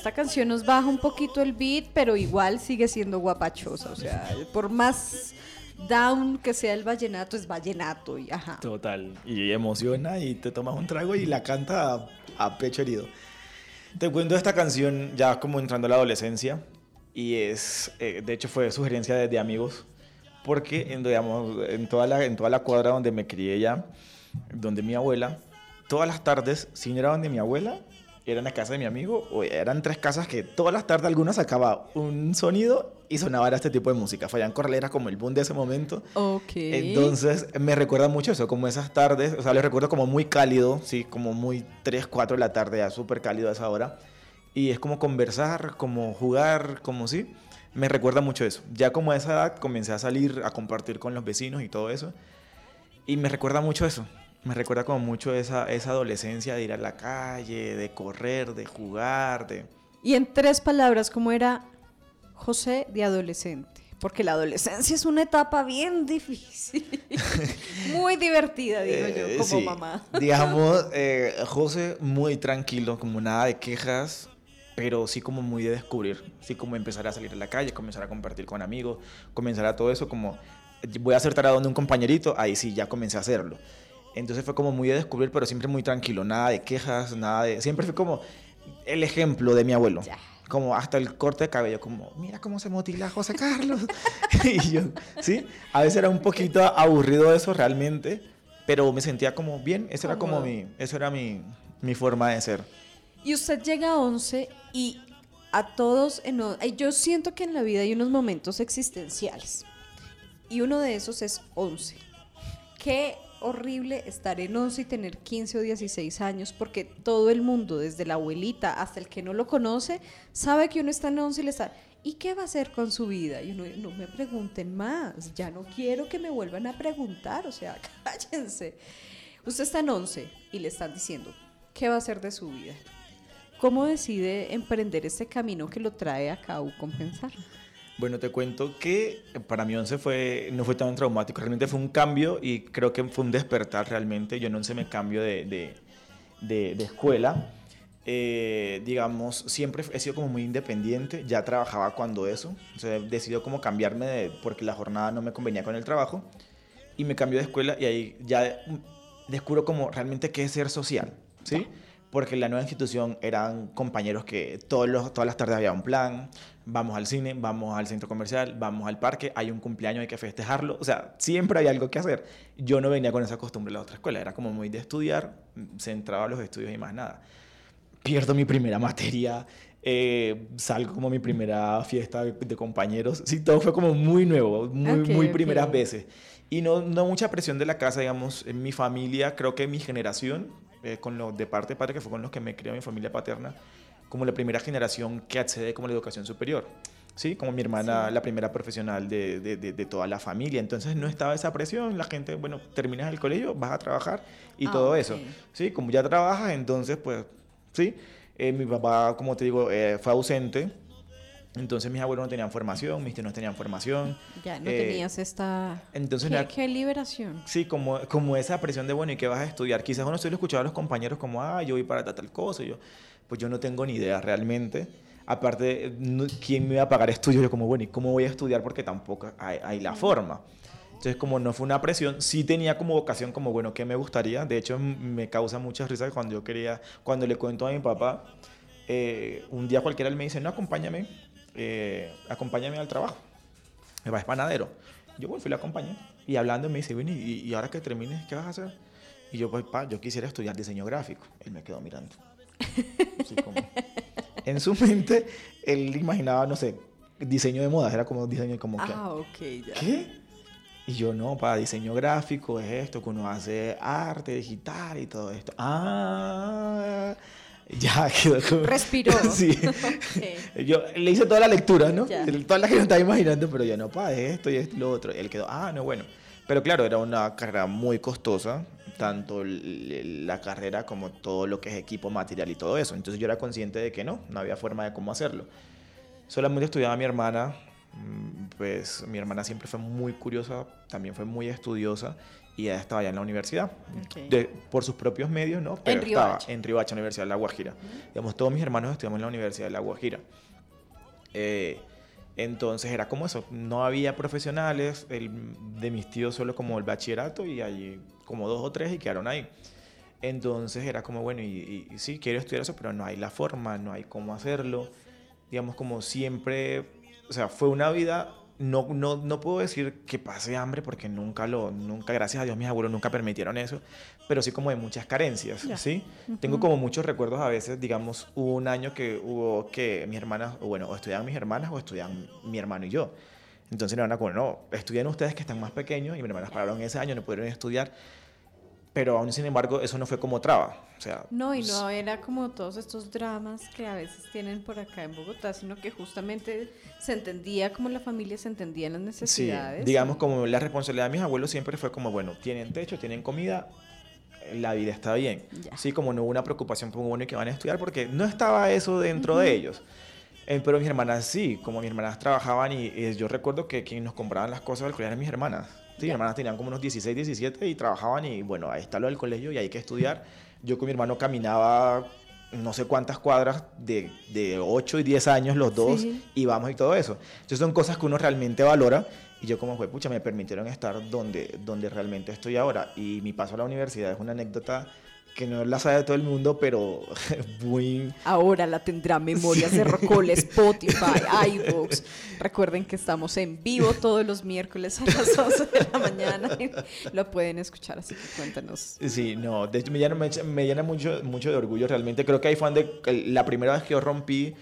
Esta canción nos baja un poquito el beat, pero igual sigue siendo guapachosa. O sea, por más down que sea el vallenato, es vallenato. Y, ajá. Total. Y emociona y te tomas un trago y la canta a, a pecho herido. Te cuento esta canción ya como entrando a la adolescencia y es, eh, de hecho fue sugerencia de, de amigos porque en, digamos, en, toda la, en toda la cuadra donde me crié ya, donde mi abuela, todas las tardes, si no era donde mi abuela, era en la casa de mi amigo, o eran tres casas que todas las tardes alguna sacaba un sonido y sonaba este tipo de música. Fabián Corral era como el boom de ese momento. Ok. Entonces me recuerda mucho eso, como esas tardes, o sea, les recuerdo como muy cálido, sí, como muy 3, 4 de la tarde, ya súper cálido a esa hora. Y es como conversar, como jugar, como sí. Me recuerda mucho eso. Ya como a esa edad comencé a salir, a compartir con los vecinos y todo eso. Y me recuerda mucho eso. Me recuerda como mucho esa, esa adolescencia de ir a la calle, de correr, de jugar, de... Y en tres palabras, ¿cómo era José de adolescente? Porque la adolescencia es una etapa bien difícil. Muy divertida, digo yo, Eh, como sí. mamá. Digamos, eh, José muy tranquilo, como nada de quejas, pero sí como muy de descubrir, sí como empezar a salir a la calle, comenzar a compartir con amigos, comenzar a todo eso como voy a hacer tarado donde un compañerito, ahí sí ya comencé a hacerlo. Entonces fue como muy de descubrir, pero siempre muy tranquilo, nada de quejas, nada de... Siempre fue como el ejemplo de mi abuelo. Ya. Como hasta el corte de cabello, como, mira cómo se motila José Carlos. y yo, ¿sí? A veces era un poquito aburrido eso realmente, pero me sentía como bien. Eso era como mi, eso era mi, mi forma de ser. Y usted llega a 11 y a todos, en, yo siento que en la vida hay unos momentos existenciales. Y uno de esos es 11. Qué horrible estar en 11 y tener 15 o 16 años porque todo el mundo, desde la abuelita hasta el que no lo conoce, sabe que uno está en 11 y le está... ¿Y qué va a hacer con su vida? Y uno, no me pregunten más, ya no quiero que me vuelvan a preguntar, o sea, cállense. Usted está en 11 y le están diciendo, ¿qué va a hacer de su vida? ¿Cómo decide emprender este camino que lo trae a CAU Compensar? Bueno, te cuento que para mí 11 fue, no fue tan traumático, realmente fue un cambio y creo que fue un despertar realmente. Yo en 11 me cambio de, de, de- de escuela. Eh, digamos, siempre he sido como muy independiente, ya trabajaba cuando eso, o sea, decidió como cambiarme de, porque la jornada no me convenía con el trabajo y me cambió de escuela y ahí ya descubro como realmente qué es ser social, ¿sí? Porque en la nueva institución eran compañeros que todos los, todas las tardes había un plan, vamos al cine, vamos al centro comercial, vamos al parque, hay un cumpleaños, hay que festejarlo, o sea, siempre hay algo que hacer. Yo no venía con esa costumbre de la otra escuela, era como muy de estudiar, centrado a los estudios y más nada. Pierdo mi primera materia, eh, salgo como mi primera fiesta de, compañeros, sí, todo fue como muy nuevo, muy, Ok, muy primeras veces. Y no, no mucha presión de la casa, digamos, en mi familia, creo que mi generación, eh, con lo de parte de padre, que fue con los que me crió mi familia paterna, como la primera generación que accede como a la educación superior. Sí, como mi hermana, la primera profesional de, de, de- de toda la familia. Entonces no estaba esa presión. La gente, bueno, terminas el colegio, vas a trabajar y Ah, todo ok. eso. Sí, como ya trabajas, entonces, pues, sí. Eh, mi papá, como te digo, eh, fue ausente. Entonces mis abuelos no tenían formación, mis tíos no tenían formación. Ya no Eh, tenías esta... Entonces, ¿Qué, qué liberación? Sí, como, como esa presión de, bueno, ¿y qué vas a estudiar? Quizás uno se lo escuchaba a los compañeros como, ah, yo voy para tal, tal cosa. y yo, pues yo no tengo ni idea realmente. Aparte, no- ¿quién me iba a pagar estudios? Yo como, bueno, ¿y cómo voy a estudiar? Porque tampoco hay, hay la forma. Entonces, como no fue una presión, sí tenía como vocación, como, bueno, ¿qué me gustaría? De hecho, me causa mucha risa cuando yo quería, cuando le cuento a mi papá, eh, un día cualquiera él me dice, no, acompáñame, eh, acompáñame al trabajo. Me va, es panadero. Yo, bueno, fui y le acompañé. Y hablando me dice, bueno, ¿y, y ahora que termines, qué vas a hacer? Y yo, pues, pa, yo quisiera estudiar diseño gráfico. Él me quedó mirando. Así como- En su mente, él imaginaba, no sé, diseño de modas. Era como diseño como que... Ah, ok, ya. ¿Qué? Y yo, no, para diseño gráfico es esto, que uno hace arte digital y todo esto. Ah, ya quedó como... Respiró. sí. Ok. Yo le hice toda la lectura, ¿no? Ya. Toda la que me estaba imaginando, pero yo no, pa, es esto y y lo otro. Y él quedó, ah, no, bueno. Pero claro, era una carrera muy costosa, tanto la carrera como todo lo que es equipo, material y todo eso. Entonces yo era consciente de que no, no había forma de cómo hacerlo. Solamente estudiaba mi hermana, mm, pues mi hermana siempre fue muy curiosa, también fue muy estudiosa y ella estaba ya en la universidad, Ok. de- por sus propios medios, ¿no? Pero estaba Riohacha. en Riohacha, Universidad de La Guajira. Digamos, todos mis hermanos estudiamos en la Universidad de La Guajira. Eh, entonces era como eso, no había profesionales, el, de mis tíos solo como el bachillerato y allí como dos o tres y quedaron ahí. Entonces era como, bueno, y- y sí, quiero estudiar eso, pero no hay la forma, no hay cómo hacerlo. Digamos, como siempre, o sea, fue una vida no, no, no puedo decir que pase hambre porque nunca lo, nunca, gracias a Dios, mis abuelos nunca permitieron eso, pero sí como de muchas carencias, ¿sí? Tengo como muchos recuerdos a veces, digamos, hubo un año que hubo que mis hermanas, o bueno, o estudiaban mis hermanas o estudiaban mi hermano y yo. Entonces mi hermana como, no, estudian ustedes que están más pequeños y mis hermanas pararon ese año, no pudieron estudiar, pero aún sin embargo eso no fue como traba, o sea... No, y no era como todos estos dramas que a veces tienen por acá en Bogotá, sino que justamente se entendía como la familia se entendía en las Sí, necesidades. digamos como la responsabilidad de mis abuelos siempre fue como, bueno, tienen techo, tienen comida, la vida está bien. Ya. Sí, como no hubo una preocupación por bueno y que van a estudiar, porque no estaba eso dentro de ellos. Eh, pero mis hermanas sí, como mis hermanas trabajaban y, eh, yo recuerdo que quien nos compraban las cosas del colegio eran mis hermanas. Sí, mis hermanas tenían como unos 16, 17 y trabajaban y bueno, ahí está lo del colegio y hay que estudiar. Yo con mi hermano caminaba no sé cuántas cuadras de, de 8 y 10 años los dos Sí. íbamos y todo eso. Entonces son cosas que uno realmente valora y yo como fue, pucha, me permitieron estar donde, donde realmente estoy ahora. Y mi paso a la universidad es una anécdota que no la sabe todo el mundo, pero muy... Ahora la tendrá Memorias de Rocol, Spotify, iVoox. Recuerden que estamos en vivo todos los miércoles a las 11 de la mañana. Lo pueden escuchar, así que cuéntanos. Sí, no, de hecho me llena, me, me llena mucho, mucho de orgullo realmente. Creo que ahí fue donde la primera vez que yo rompí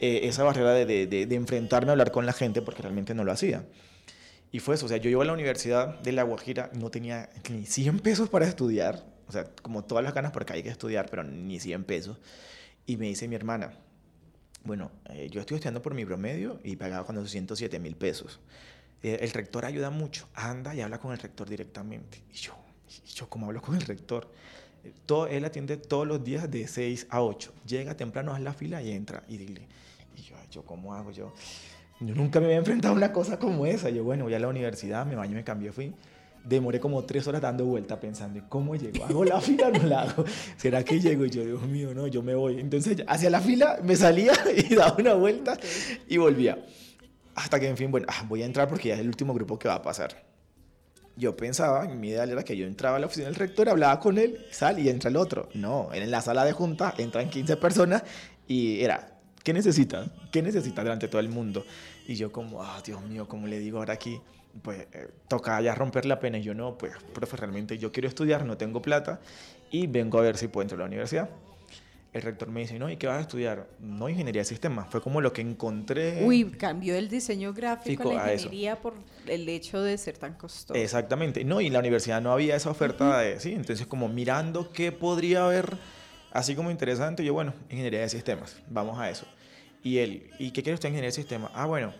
eh, esa barrera de, de, de- de enfrentarme a hablar con la gente porque realmente no lo hacía. Y fue eso, o sea, yo iba a la Universidad de La Guajira, no tenía ni 100 pesos para estudiar, o sea, como todas las ganas porque hay que estudiar, pero ni 100 pesos. Y me dice mi hermana, bueno, eh, yo estoy estudiando por mi promedio y pagaba con 207 mil pesos. Eh, el rector ayuda mucho, anda y habla con el rector directamente. Y yo, ¿y yo cómo hablo con el rector? Eh, Todo, él atiende todos los días de 6 a 8. Llega temprano, haz la fila y entra. Y dile, y yo, "Ay, yo ¿cómo hago? Yo, yo nunca me había enfrentado a una cosa como esa. Yo, bueno, voy a la universidad, me baño, me cambié, fui. Demoré como tres horas dando vuelta pensando, ¿y cómo llego? ¿Hago la fila o no la hago? ¿Será que llego? Y yo, Dios mío, no, yo me voy. Entonces, hacia la fila me salía y daba una vuelta y volvía. Hasta que, en fin, bueno, ah, voy a entrar porque ya es el último grupo que va a pasar. Yo pensaba, mi ideal era que yo entraba a la oficina del rector, hablaba con él, sal y entra el otro. No, en la sala de junta entran 15 personas y era, ¿qué necesitas? ¿Qué necesitas delante de todo el mundo? Y yo como, ah, Dios mío, ¿cómo le digo ahora aquí? Pues eh, toca ya romper la pena. Y yo no, pues, profe, realmente yo quiero estudiar, no tengo plata y vengo a ver si puedo entrar a la universidad. El rector me dice, no, ¿y qué vas a estudiar? No, ingeniería de sistemas. Fue como lo que encontré. Uy, cambió el diseño gráfico Fico a la a ingeniería por el hecho de ser tan costoso. Exactamente. No, y en la universidad no había esa oferta de, sí, entonces como mirando qué podría haber así como interesante, yo, bueno, ingeniería de sistemas, vamos a eso. Y él, ¿y qué quiere usted en ingeniería de sistemas? Ah, bueno,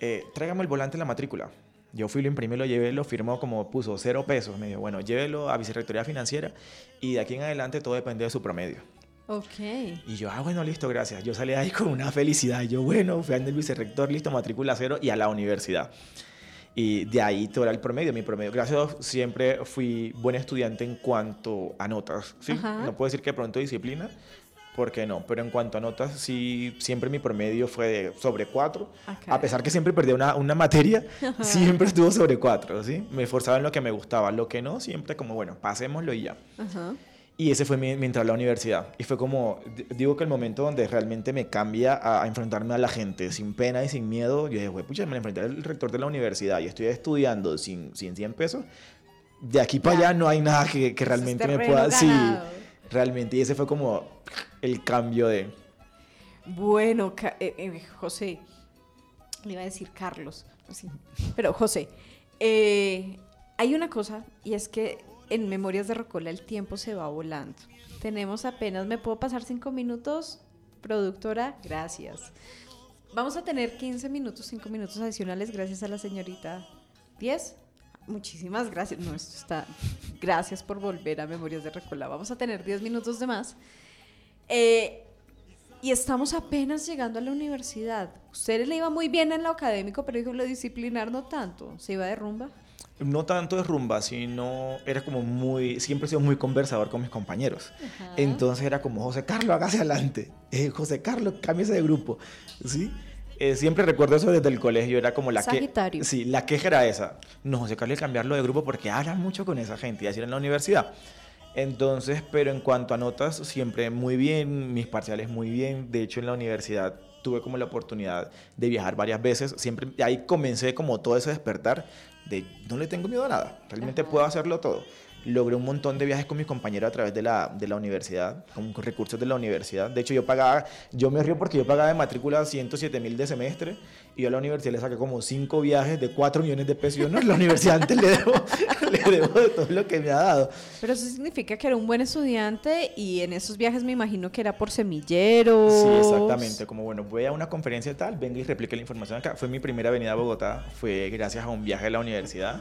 eh, tráigame el volante de la matrícula. Yo fui, lo imprimí, lo llevé, lo firmó como puso cero pesos. Me dijo, bueno, llévelo a Vicerrectoría Financiera y de aquí en adelante todo depende de su promedio. Ok. Y yo, ah, bueno, listo, gracias. Yo salí ahí con una felicidad. Yo, bueno, fui al vicerrector, listo, matrícula cero y a la universidad. Y de ahí todo era el promedio. Mi promedio, gracias a Dios, siempre fui buen estudiante en cuanto a notas. ¿sí? Ajá. No puedo decir que pronto disciplina, porque no. Pero en cuanto a notas, sí, siempre mi promedio fue sobre 4. Acá. A pesar que siempre perdí una, una materia, siempre estuvo sobre 4. ¿sí? Me esforzaba en lo que me gustaba. Lo que no, siempre como, bueno, pasémoslo y ya. Ajá. Y ese fue mi, mi entrada a la universidad. Y fue como, digo que el momento donde realmente me cambia a, a enfrentarme a la gente sin pena y sin miedo. Yo dije, pucha, me enfrenté al rector de la universidad y estoy estudiando sin, sin 100 pesos. De aquí para Ya. allá no hay nada que, que realmente me pueda... Sí, ganado. Realmente. Y ese fue como el cambio de... Bueno, eh, eh, José, le iba a decir Carlos, sí, pero José, eh, hay una cosa y es que en Memorias de Rocola el tiempo se va volando. Tenemos apenas, ¿me puedo pasar cinco minutos? Productora, gracias. Vamos a tener 15 minutos, 5 minutos adicionales gracias a la señorita 10. Muchísimas gracias. No, esto está. Gracias por volver a Memorias de Recola. Vamos a tener 10 minutos de más. Eh, y estamos apenas llegando a la universidad. Ustedes le iba muy bien en lo académico, pero dijo lo disciplinar no tanto. ¿Se iba de rumba? No tanto de rumba, sino era como muy... Siempre he sido muy conversador con mis compañeros. Entonces era como, José Carlos, hágase adelante. Eh, José Carlos, cámbiese de grupo. ¿Sí? Eh, siempre recuerdo eso desde el colegio, era como la que... Sagitario. Sí, la queja era esa. No, José Carlos, que cambiarlo de grupo porque hablan mucho con esa gente y así era en la universidad. Entonces, pero en cuanto a notas, siempre muy bien, mis parciales muy bien. De hecho, en la universidad tuve como la oportunidad de viajar varias veces. Siempre ahí comencé como todo ese despertar de no le tengo miedo a nada, realmente puedo hacerlo todo. Logré un montón de viajes con mis compañeros a través de la, de la universidad, con recursos de la universidad. De hecho, yo pagaba, yo me río porque yo pagaba de matrícula 107 mil de semestre y yo a la universidad le saqué como 5 viajes de 4 millones de pesos. Yo no, la universidad antes le debo, le debo de todo lo que me ha dado. Pero eso significa que era un buen estudiante y en esos viajes me imagino que era por semilleros. Sí, exactamente. Como bueno, voy a una conferencia tal, venga y replique la información acá. Fue mi primera venida a Bogotá, fue gracias a un viaje de la universidad.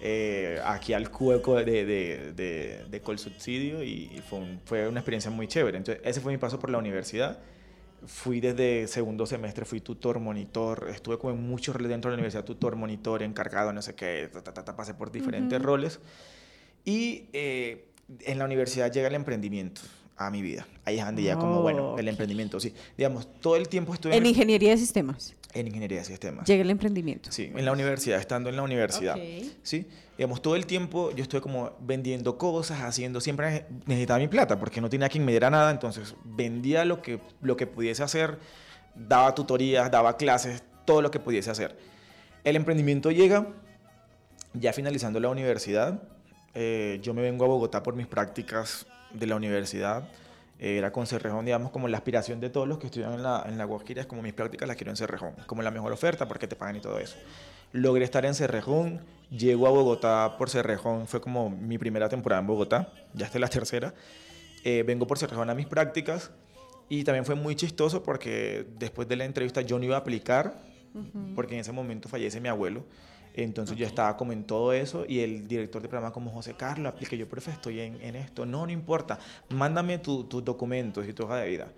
Eh, aquí al cueco de, de, de, de Colsubsidio y fue, un- fue una experiencia muy chévere. Entonces, ese fue mi paso por la universidad. Fui desde segundo semestre, fui tutor, monitor, estuve como en muchos roles dentro de la universidad, tutor, monitor, encargado, no sé qué, ta, ta, ta, pasé por diferentes roles. Y eh, en la universidad llega el emprendimiento a mi vida. Ahí es donde ya como, bueno, el Ok. emprendimiento, sí. Digamos, todo el tiempo estuve En en, ingeniería de sistemas en ingeniería de sistemas. llega el emprendimiento. Sí, en la universidad, estando en la universidad. Ok. Sí, digamos, todo el tiempo yo estuve como vendiendo cosas, haciendo, siempre necesitaba mi plata porque no tenía quien me diera nada, entonces vendía lo que, lo que pudiese hacer, daba tutorías, daba clases, todo lo que pudiese hacer. El emprendimiento llega, ya finalizando la universidad, eh, yo me vengo a Bogotá por mis prácticas de la universidad. Eh, era con Cerrejón, digamos, como la aspiración de todos los que estudian en la, en la Guajira, es como mis prácticas las quiero en Cerrejón, como la mejor oferta porque te pagan y todo eso. Logré estar en Cerrejón, llego a Bogotá por Cerrejón, fue como mi primera temporada en Bogotá, ya esta es la tercera. Eh, vengo por Cerrejón a mis prácticas y también fue muy chistoso porque después de la entrevista yo no iba a aplicar, porque en ese momento fallece mi abuelo. Entonces yo estaba como en todo eso y el director de programa como José Carlos, aplique yo, profe, estoy en, en esto. No, no importa, mándame tu- tus documentos y tu hoja de vida.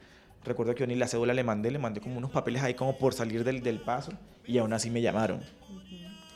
Recuerdo que yo ni la cédula le mandé, le mandé como unos papeles ahí como por salir del, del paso y aún así me llamaron.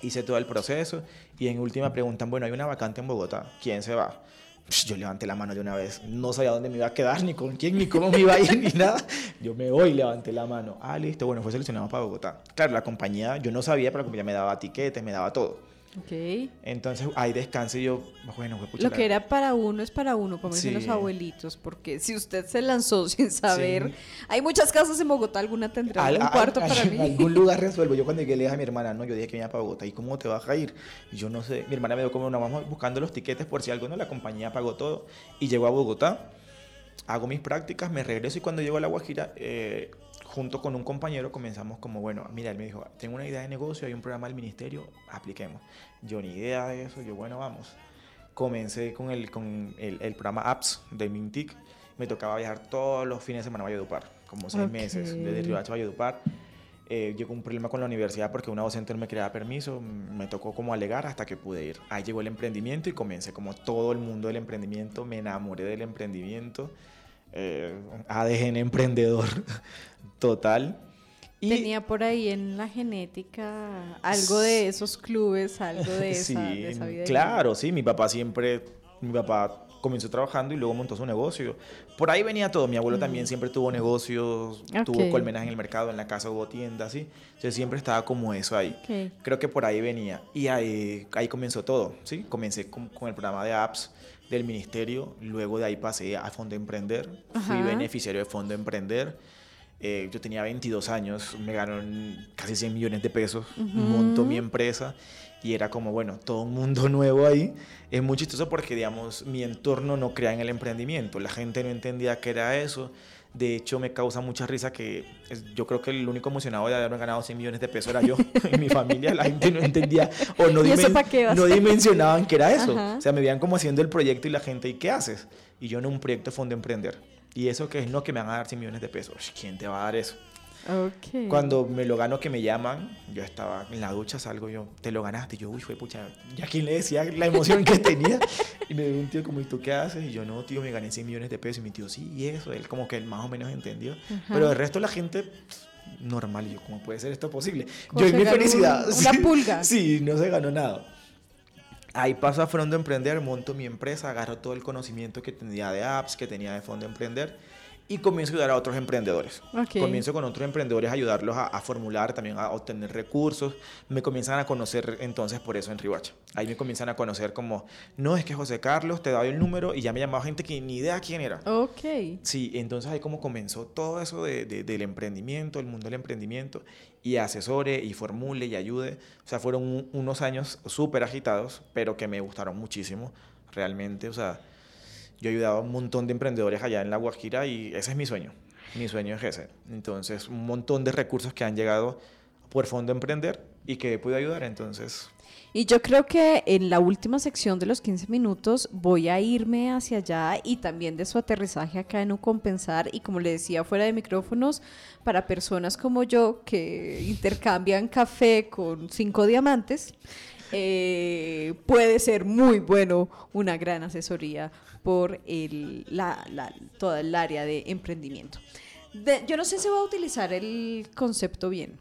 Hice todo el proceso y en última preguntan, bueno, hay una vacante en Bogotá, ¿quién se va? Psh, Yo levanté la mano de una vez, no sabía dónde me iba a quedar, ni con quién, ni cómo me iba a ir, ni nada. Yo me voy, levanté la mano. Ah, listo, bueno, fue seleccionado para Bogotá. Claro, la compañía, yo no sabía, pero la compañía me daba tiquetes, me daba todo. Ok. Entonces ahí descansé y yo, bueno, pucha, Lo que era para uno es para uno, como dicen Sí. los abuelitos, porque si usted se lanzó sin saber, Sí. hay muchas casas en Bogotá, alguna tendrá Al- un al- cuarto al- para En mí. algún lugar resuelvo. Yo cuando llegué le dije a mi hermana, no, yo dije que venía para Bogotá. ¿Y cómo te vas a ir? Y yo no sé. Mi hermana me dio como una vamos buscando los tiquetes por si algo, ¿no? La compañía pagó todo. Y llego a Bogotá, hago mis prácticas, me regreso y cuando llego a La Guajira, eh, junto con un compañero comenzamos como, bueno, mira, él me dijo, tengo una idea de negocio, hay un programa del ministerio, apliquemos. Yo ni idea de eso, yo, bueno, vamos. Comencé con el, con el, el programa Apps de Mintic. Me tocaba viajar todos los fines de semana a Valledupar, como seis Ok. meses, desde Riohacha a Valledupar. Eh, llegó un problema con la universidad porque una docente no me dar permiso, me tocó como alegar hasta que pude ir. Ahí llegó el emprendimiento y comencé como todo el mundo del emprendimiento, me enamoré del emprendimiento, eh, ADN emprendedor total. Y Tenía por ahí en la genética algo de esos clubes, algo de esa, sí, de esa vida. claro, sí, mi papá siempre, mi papá comenzó trabajando y luego montó su negocio. Por ahí venía todo, mi abuelo también siempre tuvo negocios, tuvo Ok. colmenas en el mercado, en la casa hubo tiendas, sí. Entonces siempre estaba como eso ahí. Creo que por ahí venía. Y ahí, ahí comenzó todo, ¿sí? Comencé con, con el programa de apps del ministerio, luego de ahí pasé a Fondo Emprender, fui Ajá. beneficiario de Fondo Emprender. Eh, yo tenía 22 años, me ganaron casi 100 millones de pesos, monto mi empresa y era como, bueno, todo un mundo nuevo ahí. Es muy chistoso porque, digamos, mi entorno no crea en el emprendimiento, la gente no entendía qué era eso. De hecho, me causa mucha risa que es- yo creo que el único emocionado de haberme ganado 100 millones de pesos era yo. en mi familia la gente no entendía o no, ¿Y eso dimen- no dimensionaban que era eso. Ajá. O sea, me veían como haciendo el proyecto y la gente, ¿y qué haces? Y yo en un proyecto de fondo emprender. Y eso que es no que me van a dar 100 millones de pesos. ¿Quién te va a dar eso? Cuando me lo gano que me llaman, yo estaba en la ducha, salgo yo, te lo ganaste. Yo, uy, fue pucha, ¿ya quién le decía la emoción que tenía? Y me ve un tío como, ¿y tú qué haces? Y yo, no, tío, me gané 100 millones de pesos. Y mi tío, sí, y eso. Él como que más o menos entendió. Pero el resto de la gente, normal. Y yo, ¿cómo puede ser esto posible? Como Yo y mi felicidad. un- una pulga. Sí, no se ganó nada. Ahí paso a Fondo Emprender, monto mi empresa, agarro todo el conocimiento que tenía de apps, que tenía de Fondo Emprender y comienzo a ayudar a otros emprendedores. Ok. Comienzo con otros emprendedores a ayudarlos a, a formular, también a obtener recursos. Me comienzan a conocer entonces por eso en Ribacha. Ahí me comienzan a conocer como, no, es que José Carlos te daba el número y ya me llamaba gente que ni idea quién era. Ok. Sí, entonces ahí como comenzó todo eso de, de- del emprendimiento, el mundo del emprendimiento, y asesore y formule y ayude. O sea, fueron un- unos años súper agitados, pero que me gustaron muchísimo, realmente. O sea, yo he ayudado a un montón de emprendedores allá en La Guajira y ese es mi sueño. Mi sueño es ese. Entonces, un montón de recursos que han llegado por Fondo Emprender y que podido ayudar. Entonces, Y yo creo que en la última sección de los 15 minutos voy a irme hacia allá y también de su aterrizaje acá en Ucompensar y como le decía fuera de micrófonos, para personas como yo que intercambian café con cinco diamantes, eh, puede ser muy bueno una gran asesoría por toda el área de emprendimiento. Yo no sé si voy a utilizar el concepto bien,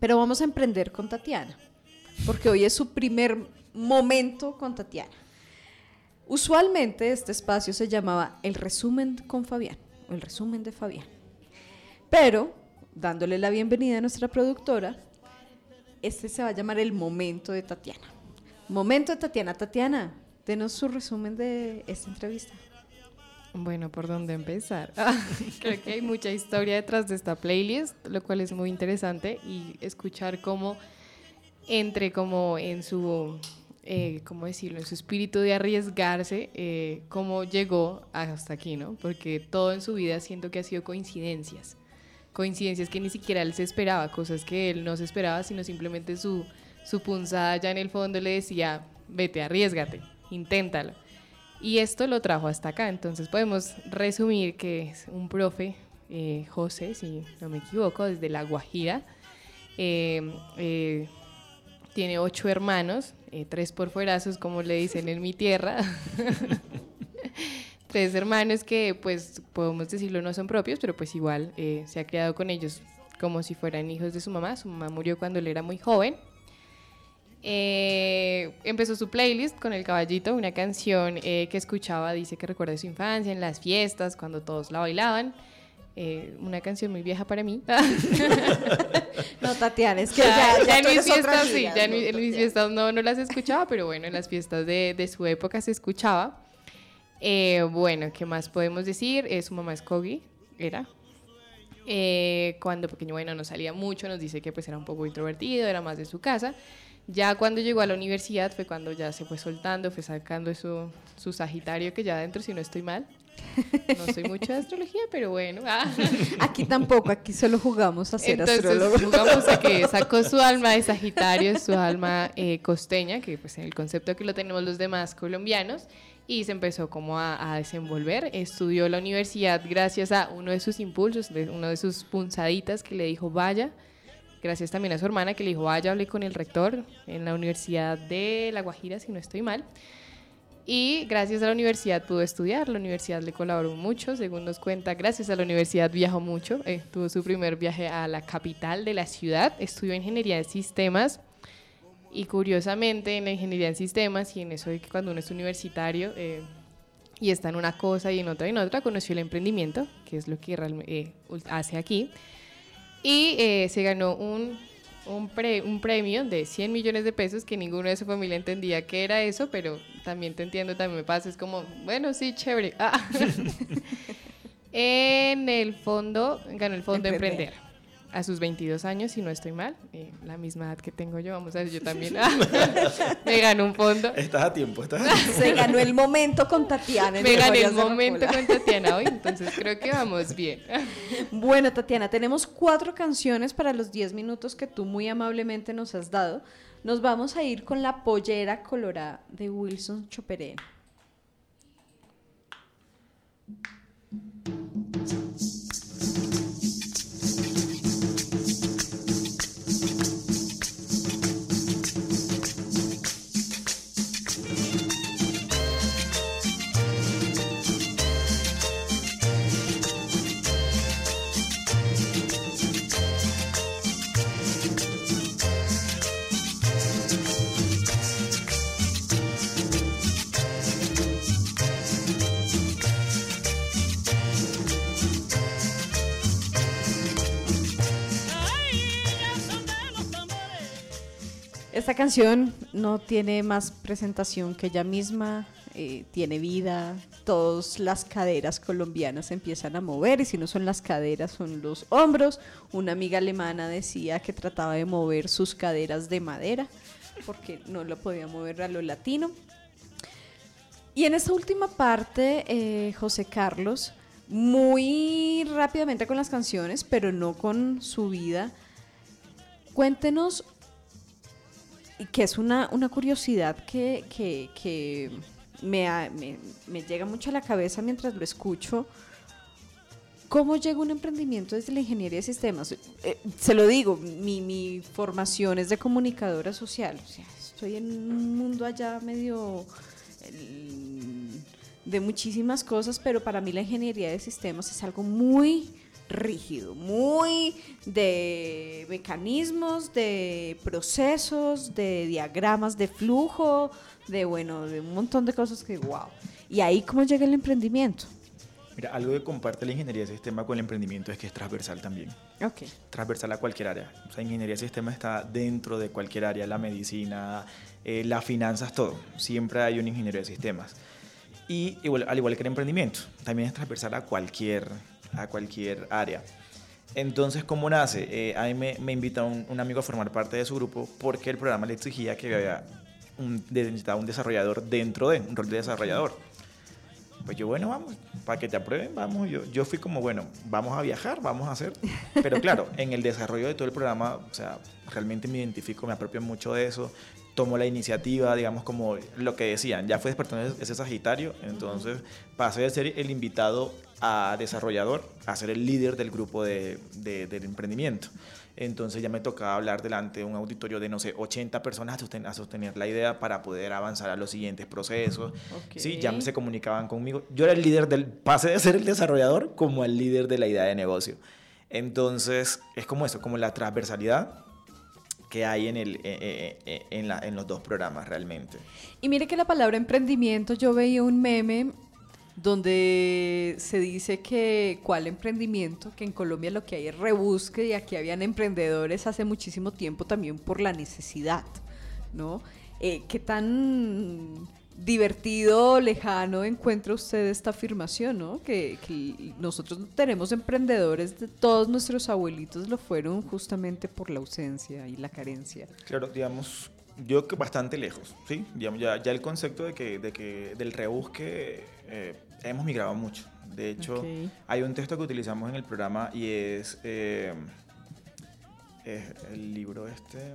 pero vamos a emprender con Tatiana porque hoy es su primer momento con Tatiana. Usualmente este espacio se llamaba El resumen con Fabián, el resumen de Fabián. Pero, dándole la bienvenida a nuestra productora, este se va a llamar El momento de Tatiana. Momento de Tatiana. Tatiana, denos su resumen de esta entrevista. Bueno, ¿por dónde empezar? Creo que hay mucha historia detrás de esta playlist, lo cual es muy interesante y escuchar cómo entre como en su, eh, ¿cómo decirlo? En su espíritu de arriesgarse, eh, cómo llegó hasta aquí, ¿no? Porque todo en su vida siento que ha sido coincidencias. Coincidencias que ni siquiera él se esperaba, cosas que él no se esperaba, sino simplemente su, su punzada ya en el fondo le decía, vete, arriesgate, inténtalo. Y esto lo trajo hasta acá. Entonces podemos resumir que es un profe, eh, José, si no me equivoco, desde La Guajira. Eh, eh, tiene ocho hermanos, eh, tres por fuerazos, como le dicen en mi tierra. tres hermanos que, pues, podemos decirlo, no son propios, pero pues igual eh, se ha criado con ellos como si fueran hijos de su mamá. Su mamá murió cuando él era muy joven. Eh, empezó su playlist con El Caballito, una canción eh, que escuchaba, dice que recuerda su infancia, en las fiestas, cuando todos la bailaban. Eh, una canción muy vieja para mí. No, Tatiana, es que ya, ya, ya en mis fiestas sí, ya en, ¿no, mi- en mis fiestas no, no las escuchaba, pero bueno, en las fiestas de, de su época se escuchaba. Eh, bueno, ¿qué más podemos decir? Eh, su mamá es Kogi, era. Eh, cuando pequeño, bueno, no salía mucho, nos dice que pues era un poco introvertido, era más de su casa. Ya cuando llegó a la universidad fue cuando ya se fue soltando, fue sacando su, su Sagitario, que ya adentro, si no estoy mal. No soy mucho de astrología, pero bueno. ah. Aquí tampoco, aquí solo jugamos a ser Entonces astrólogos. jugamos a que sacó su alma de Sagitario, su alma eh, costeña, que pues en el concepto que lo tenemos los demás colombianos, y se empezó como a, a desenvolver. Estudió la universidad gracias a uno de sus impulsos, de uno de sus punzaditas que le dijo vaya. Gracias también a su hermana que le dijo vaya, hablé con el rector en la Universidad de La Guajira, si no estoy mal. Y gracias a la universidad pudo estudiar, la universidad le colaboró mucho, según nos cuenta, gracias a la universidad viajó mucho, eh, tuvo su primer viaje a la capital de la ciudad, estudió ingeniería de sistemas y curiosamente en la ingeniería en sistemas y en eso de que cuando uno es universitario eh, y está en una cosa y en otra y en otra, conoció el emprendimiento, que es lo que realmente hace aquí, y eh, se ganó un, un, pre- un premio de 100 millones de pesos que ninguno de su familia entendía qué era eso, pero también te entiendo, también me pasa, es como, bueno, sí, chévere. Ah. en el fondo, ganó el fondo Emprender. Emprender. A sus 22 años, si no estoy mal, eh, la misma edad que tengo yo, vamos a ver, yo también ah, me ganó un fondo. estás a tiempo, estás a tiempo. Se ganó el momento con Tatiana. Me gané el momento con Tatiana hoy, entonces creo que vamos bien. Bueno, Tatiana, tenemos cuatro canciones para los 10 minutos que tú muy amablemente nos has dado. Nos vamos a ir con La Pollera Colorada de Wilson Choperén. Esta canción no tiene más presentación que ella misma, eh, tiene vida, todas las caderas colombianas empiezan a mover y si no son las caderas son los hombros. Una amiga alemana decía que trataba de mover sus caderas de madera porque no lo podía mover a lo latino. Y en esta última parte, eh, José Carlos, muy rápidamente con las canciones, pero no con su vida, cuéntenos, y que es una, una curiosidad que, que- que me, me- me llega mucho a la cabeza mientras lo escucho. ¿Cómo llega un emprendimiento desde la ingeniería de sistemas? Eh, se lo digo, mi, mi formación es de comunicadora social. O sea, estoy en un mundo allá medio de muchísimas cosas, pero para mí la ingeniería de sistemas es algo muy rígido, muy de mecanismos, de procesos, de diagramas de flujo, de bueno, de un montón de cosas que wow. Y ahí cómo llega el emprendimiento. Mira, algo que comparte la ingeniería de sistema con el emprendimiento es que es transversal también. Ok. transversal a cualquier área. O sea, ingeniería de sistemas está dentro de cualquier área, la medicina, eh, las finanzas, todo. Siempre hay un ingeniero de sistemas. Y igual- al igual que el emprendimiento, también es transversal a cualquier, a cualquier área. Entonces, ¿cómo nace? Eh, a mí me, me invita un, amigo a formar parte de su grupo porque el programa le exigía que había un, necesitaba un desarrollador dentro de, un rol de desarrollador. Pues yo, bueno, vamos, para que te aprueben, vamos. Yo, yo fui como, bueno, vamos a viajar, vamos a hacer. Pero claro, en el desarrollo de todo el programa, o sea, realmente me identifico, me apropio mucho de eso, tomo la iniciativa, digamos, como lo que decían, ya fue despertando ese Sagitario, entonces pasé de ser el invitado a desarrollador a ser el líder del grupo de, de- del emprendimiento. Entonces ya me tocaba hablar delante de un auditorio de, no sé, 80 personas a, sosten- a sostener la idea para poder avanzar a los siguientes procesos. Ok. Sí, ya se comunicaban conmigo. Yo era el líder del, pasé de ser el desarrollador como el líder de la idea de negocio. Entonces, es como eso, como la transversalidad que hay en, el, eh, eh, eh, en, los dos programas realmente. Y mire que la palabra emprendimiento, yo veía un meme donde se dice que cuál emprendimiento, que en Colombia lo que hay es rebusque y aquí habían emprendedores hace muchísimo tiempo también por la necesidad, ¿no? ¿Qué tan divertido, lejano encuentra usted esta afirmación, ¿no? Que, que nosotros tenemos emprendedores, de todos nuestros abuelitos lo fueron justamente por la ausencia y la carencia. Claro, digamos, yo que bastante lejos, ¿sí? Digamos, ya, ya el concepto de que, de que del rebusque eh, hemos migrado mucho. De hecho, hay un texto que utilizamos en el programa y es, eh, es el libro este,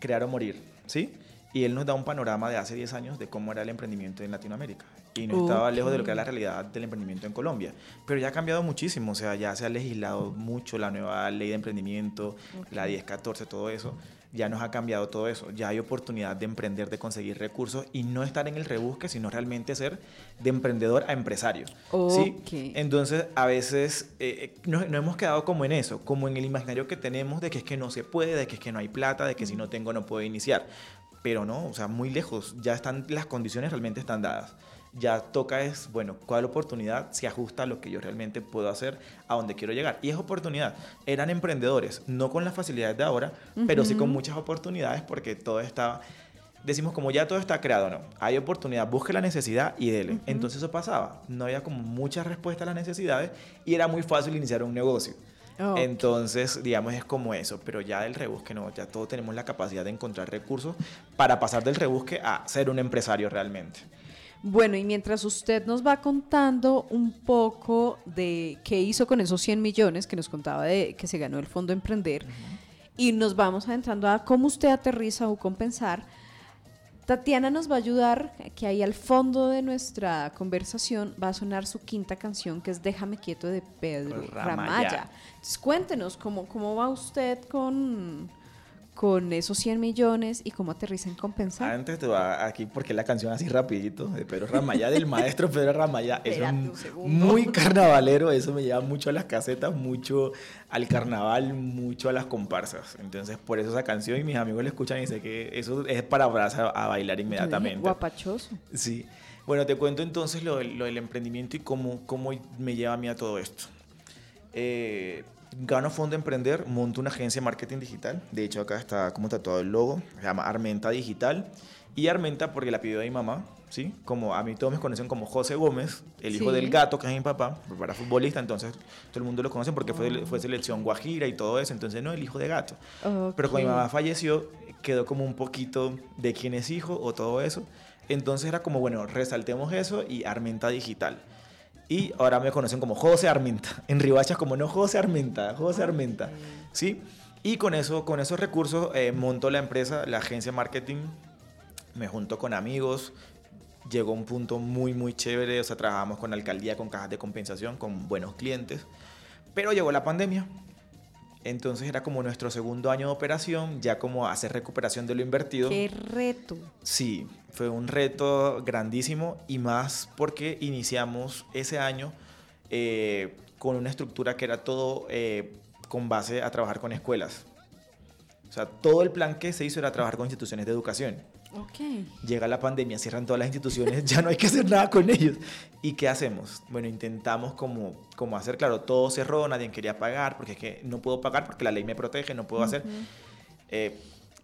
Crear o Morir, ¿sí? Y él nos da un panorama de hace 10 años de cómo era el emprendimiento en Latinoamérica. Y no estaba lejos de lo que era la realidad del emprendimiento en Colombia. Pero ya ha cambiado muchísimo, o sea, ya se ha legislado mucho la nueva ley de emprendimiento, la 1014, todo eso. Ya nos ha cambiado todo eso. Ya hay oportunidad de emprender, de conseguir recursos y no estar en el rebusque, sino realmente ser de emprendedor a empresario. ¿sí? Ok. Entonces, a veces eh, eh, nos, nos hemos quedado como en eso, como en el imaginario que tenemos de que es que no se puede, de que es que no hay plata, de que si no tengo no puedo iniciar. Pero no, o sea, muy lejos. Ya están, las condiciones realmente están dadas. Ya toca es, bueno, cuál oportunidad se ajusta a lo que yo realmente puedo hacer, a donde quiero llegar. Y es oportunidad. Eran emprendedores, no con las facilidades de ahora, pero sí con muchas oportunidades porque todo estaba decimos como ya todo está creado, no. Hay oportunidad, busque la necesidad y dele. Entonces eso pasaba. No había como mucha respuesta a las necesidades y era muy fácil iniciar un negocio. Entonces, digamos, es como eso, pero ya del rebusque no, ya todos tenemos la capacidad de encontrar recursos para pasar del rebusque a ser un empresario realmente. Bueno, y mientras usted nos va contando un poco de qué hizo con esos 100 millones que nos contaba de que se ganó el Fondo Emprender, y nos vamos adentrando a cómo usted aterriza o compensar, Tatiana nos va a ayudar, que ahí al fondo de nuestra conversación va a sonar su quinta canción, que es Déjame quieto de Pedro Con Ramaya. Ramaya. Entonces cuéntenos cómo, cómo va usted con, con esos 100 millones y cómo aterriza en compensar. Antes te va aquí porque la canción así rapidito de Pedro Ramaya, del maestro Pedro Ramaya, es un- un muy carnavalero, eso me lleva mucho a las casetas, mucho al carnaval, mucho a las comparsas. Entonces por eso esa canción y mis amigos la escuchan y dicen que eso es para abrazar a bailar inmediatamente. Guapachoso. Sí. Bueno, te cuento entonces lo del, lo del emprendimiento y cómo, cómo me lleva a mí a todo esto. Eh, Gano fondo de emprender, monto una agencia de marketing digital. De hecho, acá está como tatuado el logo. Se llama Armenta Digital. Y Armenta porque la pidió de mi mamá, ¿sí? Como a mí todos me conocen como José Gómez, el hijo Sí. del gato, que es mi papá, era futbolista, entonces todo el mundo lo conoce porque fue, fue selección guajira y todo eso, entonces no, el hijo de gato. Pero cuando mi mamá falleció, quedó como un poquito de quién es hijo o todo eso. Entonces era como, bueno, resaltemos eso y Armenta Digital. Y ahora me conocen como José Armenta. En Ribachas como no José Armenta, José Armenta. ¿Sí? Y con, eso, con esos recursos eh, monto la empresa, la agencia de marketing. Me junto con amigos. Llegó un punto muy, muy chévere. O sea, trabajamos con alcaldía, con cajas de compensación, con buenos clientes. Pero llegó la pandemia. Entonces era como nuestro segundo año de operación, ya como hacer recuperación de lo invertido. Qué reto. Sí, fue un reto grandísimo y más porque iniciamos ese año eh, con una estructura que era todo eh, con base a trabajar con escuelas. O sea, todo el plan que se hizo era trabajar con instituciones de educación. Ok. Llega la pandemia, cierran todas las instituciones, ya no hay que hacer nada con ellos. ¿Y qué hacemos? Bueno, intentamos como, como hacer, claro, todo cerró, nadie quería pagar, porque es que no puedo pagar porque la ley me protege, no puedo hacer. Eh,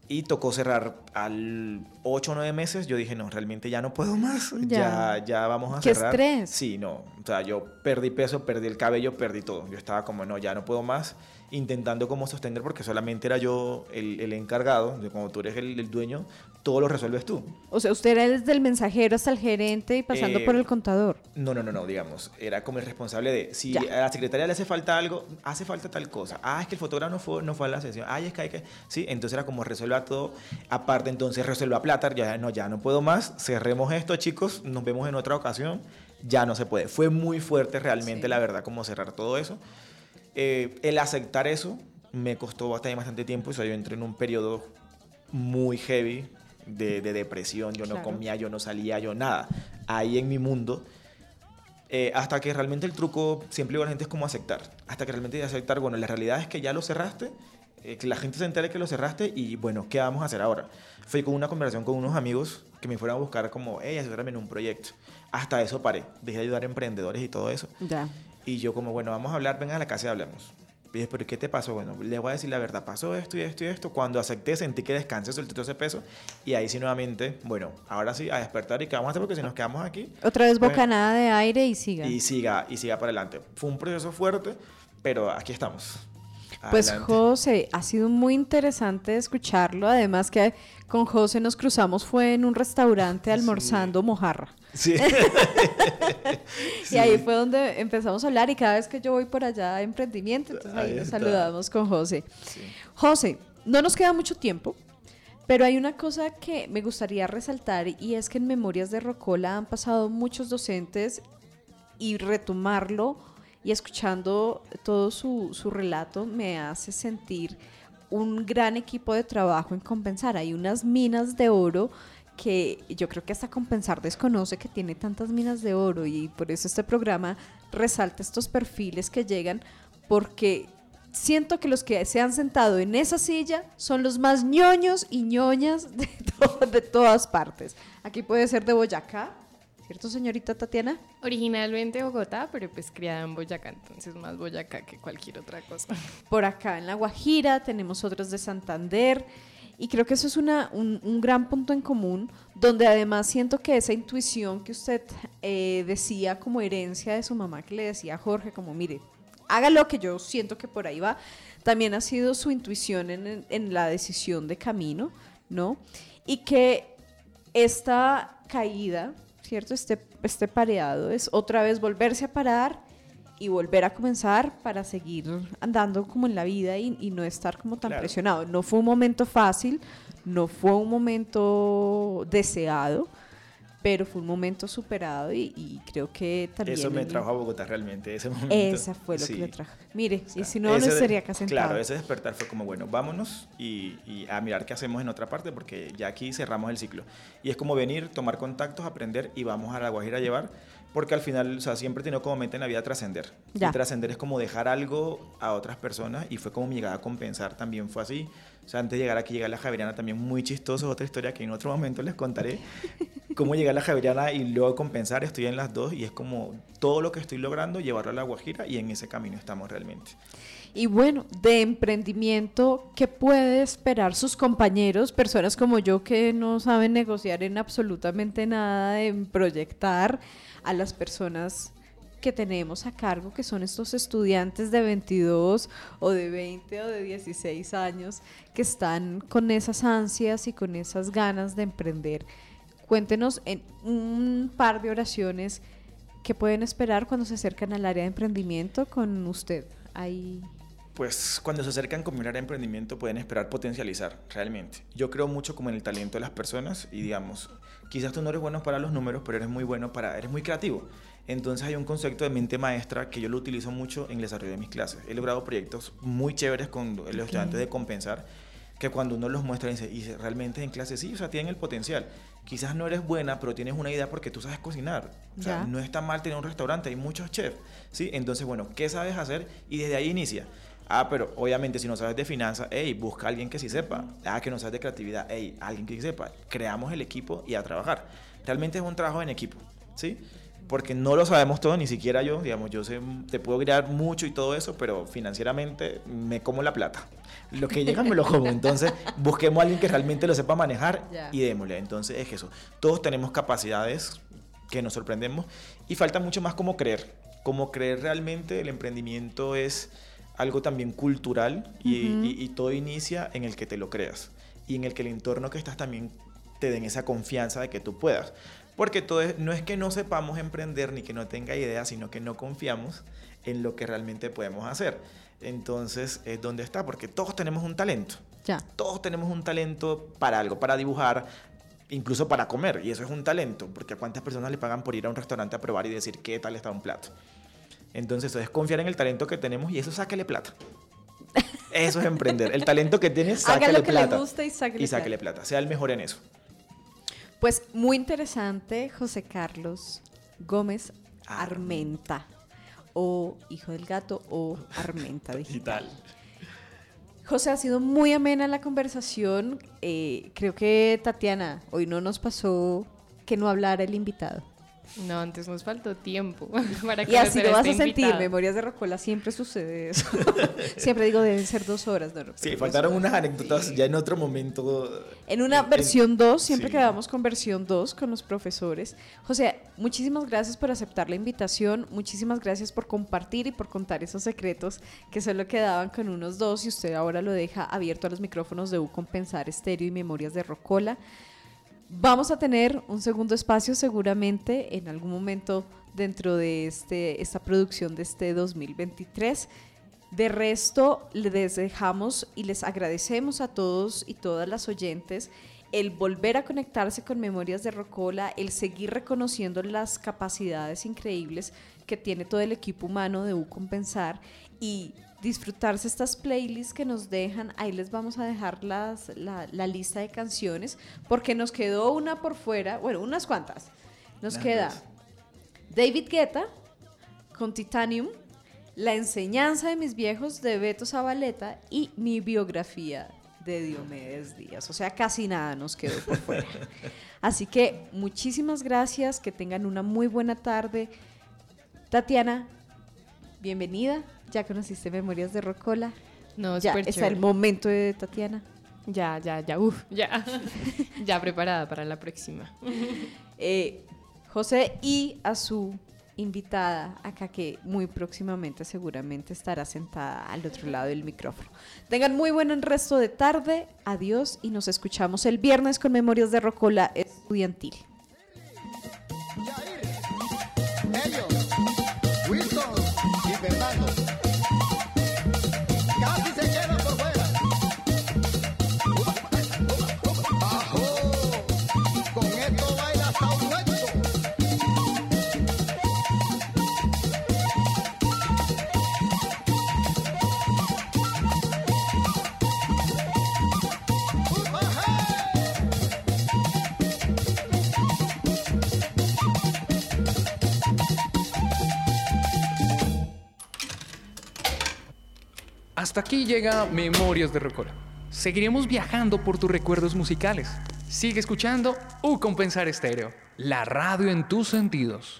y tocó cerrar al 8 o 9 meses. Yo dije, no, realmente ya no puedo más. Ya. Ya, ya vamos a Qué cerrar. estrés. Sí, no. O sea, yo perdí peso, perdí el cabello, perdí todo. Yo estaba como, no, ya no puedo más. Intentando como sostener, porque solamente era yo el, el encargado. Como tú eres el, el dueño, todo lo resuelves tú. O sea, usted era desde el mensajero hasta el gerente y pasando Eh, por el contador. No, no, no, no, digamos, era como el responsable de, si Ya. a la secretaria le hace falta algo, hace falta tal cosa. Ah, es que el fotógrafo no fue, no fue a la sesión. Ay, es que hay que, sí, entonces era como resuelva todo. Aparte, entonces resuelva plata, ya no, ya no puedo más, cerremos esto, chicos, nos vemos en otra ocasión, ya no se puede. Fue muy fuerte realmente, Sí. la verdad, como cerrar todo eso. Eh, el aceptar eso me costó bastante, bastante tiempo, o sea, yo entré en un periodo muy heavy de, de depresión, yo no Claro. comía, yo no salía, yo nada, ahí en mi mundo. Eh, hasta que realmente el truco, siempre digo a la gente, es como aceptar. Hasta que realmente aceptar, bueno, la realidad es que ya lo cerraste, eh, que la gente se entere que lo cerraste y bueno, ¿qué vamos a hacer ahora? Fui con una conversación con unos amigos que me fueron a buscar como, hey, ayúdame en un proyecto. Hasta eso paré, dejé de ayudar a emprendedores y todo eso. Ya. Y yo como, bueno, vamos a hablar, vengan a la casa y hablemos. Y dije, pero ¿qué te pasó? Bueno, les voy a decir la verdad, pasó esto y esto y esto. Cuando acepté, sentí que descansé, solté todo ese peso. Y ahí sí nuevamente, bueno, ahora sí, a despertar y qué vamos a hacer porque si nos quedamos aquí, Otra vez Bueno. bocanada de aire y siga. y siga, y siga para adelante. Fue un proceso fuerte, pero aquí estamos. Pues Adelante. José, ha sido muy interesante escucharlo. Además que con José nos cruzamos fue en un restaurante almorzando mojarra. Sí. Y ahí fue donde empezamos a hablar y cada vez que yo voy por allá a emprendimiento, entonces ahí, Ahí nos saludamos con José. Sí. José, no nos queda mucho tiempo, pero hay una cosa que me gustaría resaltar y es que en Memorias de Rocola han pasado muchos docentes y retomarlo y escuchando todo su, su relato me hace sentir un gran equipo de trabajo en compensar. Hay unas minas de oro que yo creo que hasta compensar desconoce que tiene tantas minas de oro y por eso este programa resalta estos perfiles que llegan porque siento que los que se han sentado en esa silla son los más ñoños y ñoñas de, de todas partes. Aquí puede ser de Boyacá, ¿cierto señorita Tatiana? Originalmente Bogotá, pero pues criada en Boyacá, entonces más Boyacá que cualquier otra cosa. por acá en La Guajira, tenemos otros de Santander. Y creo que eso es una, un, un gran punto en común, donde además siento que esa intuición que usted eh, decía como herencia de su mamá, que le decía a Jorge, como mire, hágalo que yo siento que por ahí va, también ha sido su intuición en, en la decisión de camino, ¿no? Y que esta caída, ¿cierto? Este, este pareado es otra vez volverse a parar y volver a comenzar para seguir andando como en la vida y, y no estar como tan Claro. presionado. No fue un momento fácil, no fue un momento deseado, pero fue un momento superado y, y creo que también... Eso me trajo a Bogotá realmente, ese momento. Esa fue lo Sí. que le trajo. Mire, O y sea, si no, no estaría acá sentado. Claro, ese despertar fue como, bueno, vámonos y, y a mirar qué hacemos en otra parte, porque ya aquí cerramos el ciclo. Y es como venir, tomar contactos, aprender y vamos a La Guajira a llevar, porque al final, o sea, siempre he tenido como meta en la vida trascender. Y trascender es como dejar algo a otras personas y fue como mi llegada a compensar, también fue así. O sea, antes de llegar aquí, llegar a la Javeriana también muy chistoso, otra historia que en otro momento les contaré. Cómo llegar a la Javeriana y luego compensar, estoy en las dos y es como todo lo que estoy logrando, llevarlo a La Guajira y en ese camino estamos realmente. Y bueno, de emprendimiento, ¿qué puede esperar sus compañeros, personas como yo que no saben negociar en absolutamente nada, en proyectar a las personas que tenemos a cargo, que son estos estudiantes de 22 o de 20 o de 16 años que están con esas ansias y con esas ganas de emprender? Cuéntenos en un par de oraciones qué pueden esperar cuando se acercan al área de emprendimiento con usted. Ahí Pues cuando se acercan con mirar a emprendimiento pueden esperar potencializar realmente. Yo creo mucho como en el talento de las personas y digamos, quizás tú no eres bueno para los números, pero eres muy bueno para, eres muy creativo. Entonces hay un concepto de mente maestra que yo lo utilizo mucho en el desarrollo de mis clases. He logrado proyectos muy chéveres con los estudiantes de compensar que cuando uno los muestra y dice, y realmente en clase sí, o sea, tienen el potencial. Quizás no eres buena, pero tienes una idea porque tú sabes cocinar. O sea, no está mal tener un restaurante, hay muchos chefs, ¿sí? Entonces, bueno, ¿qué sabes hacer? Y desde ahí inicia. Ah, pero obviamente si no sabes de finanzas, hey, busca a alguien que sí sepa. Ah, que no sabes de creatividad, hey, alguien que sí sepa. Creamos el equipo y a trabajar. Realmente es un trabajo en equipo, ¿sí? Porque no lo sabemos todo, ni siquiera yo, digamos, yo sé, te puedo crear mucho y todo eso, pero financieramente me como la plata. Lo que llega me lo como. Entonces, busquemos a alguien que realmente lo sepa manejar y démosle. Entonces, es eso. Todos tenemos capacidades que nos sorprendemos y falta mucho más como creer. Como creer realmente el emprendimiento es algo también cultural y, y- y todo inicia en el que te lo creas y en el que el entorno que estás también te den esa confianza de que tú puedas. Porque todo es- no es que no sepamos emprender ni que no tenga ideas, sino que no confiamos en lo que realmente podemos hacer. Entonces es donde está, porque todos tenemos un talento. ya. Todos tenemos un talento para algo, para dibujar, incluso para comer. Y eso es un talento, porque a cuántas personas le pagan por ir a un restaurante a probar y decir qué tal está un plato. Entonces eso es confiar en el talento que tenemos y eso sáquele plata. Eso es emprender. El talento que tienes, Haga sáquele lo que le plata. gusta y sáquele y sáquele plata. Sea el mejor en eso. Pues muy interesante, José Carlos Gómez Armenta, o Hijo del Gato, o Armenta Digital. José, ha sido muy amena la conversación. Eh, creo que Tatiana, hoy no nos pasó que no hablara el invitado. No, antes nos faltó tiempo para Y así lo vas a sentir. invitado. Memorias de Rocola siempre sucede eso. siempre digo, deben ser dos horas. No, Sí, faltaron unas anécdotas ya en otro momento. En una en- versión 2, siempre sí. quedamos con versión 2 con los profesores. José, muchísimas gracias por aceptar la invitación, muchísimas gracias por compartir y por contar esos secretos que solo quedaban con unos dos y usted ahora lo deja abierto a los micrófonos de U Compensar Estéreo y Memorias de Rocola. Vamos a tener un segundo espacio seguramente en algún momento dentro de este, esta producción de este 2023. De resto, les dejamos y les agradecemos a todos y todas las oyentes el volver a conectarse con Memorias de Rocola, el seguir reconociendo las capacidades increíbles que tiene todo el equipo humano de U Compensar y disfrutarse estas playlists que nos dejan. Ahí les vamos a dejar las, la, la lista de canciones porque nos quedó una por fuera, bueno, unas cuantas. Nos queda. David Guetta con Titanium, La enseñanza de mis viejos de Beto Zabaleta y mi biografía de Diomedes Díaz. O sea, casi nada nos quedó por fuera. Así que muchísimas gracias, que tengan una muy buena tarde. Tatiana, bienvenida. Ya conociste Memorias de Rocola. No, Ya está chévere. el momento de Tatiana. Ya, ya, ya, uff, ya. ya preparada para la próxima. Eh, José y a su invitada acá que muy próximamente seguramente estará sentada al otro lado del micrófono. Tengan muy buen resto de tarde, adiós y nos escuchamos el viernes con Memorias de Rocola Estudiantil. Hasta aquí llega Memorias de Rocola. Seguiremos viajando por tus recuerdos musicales. Sigue escuchando U Compensar Estéreo, la radio en tus sentidos.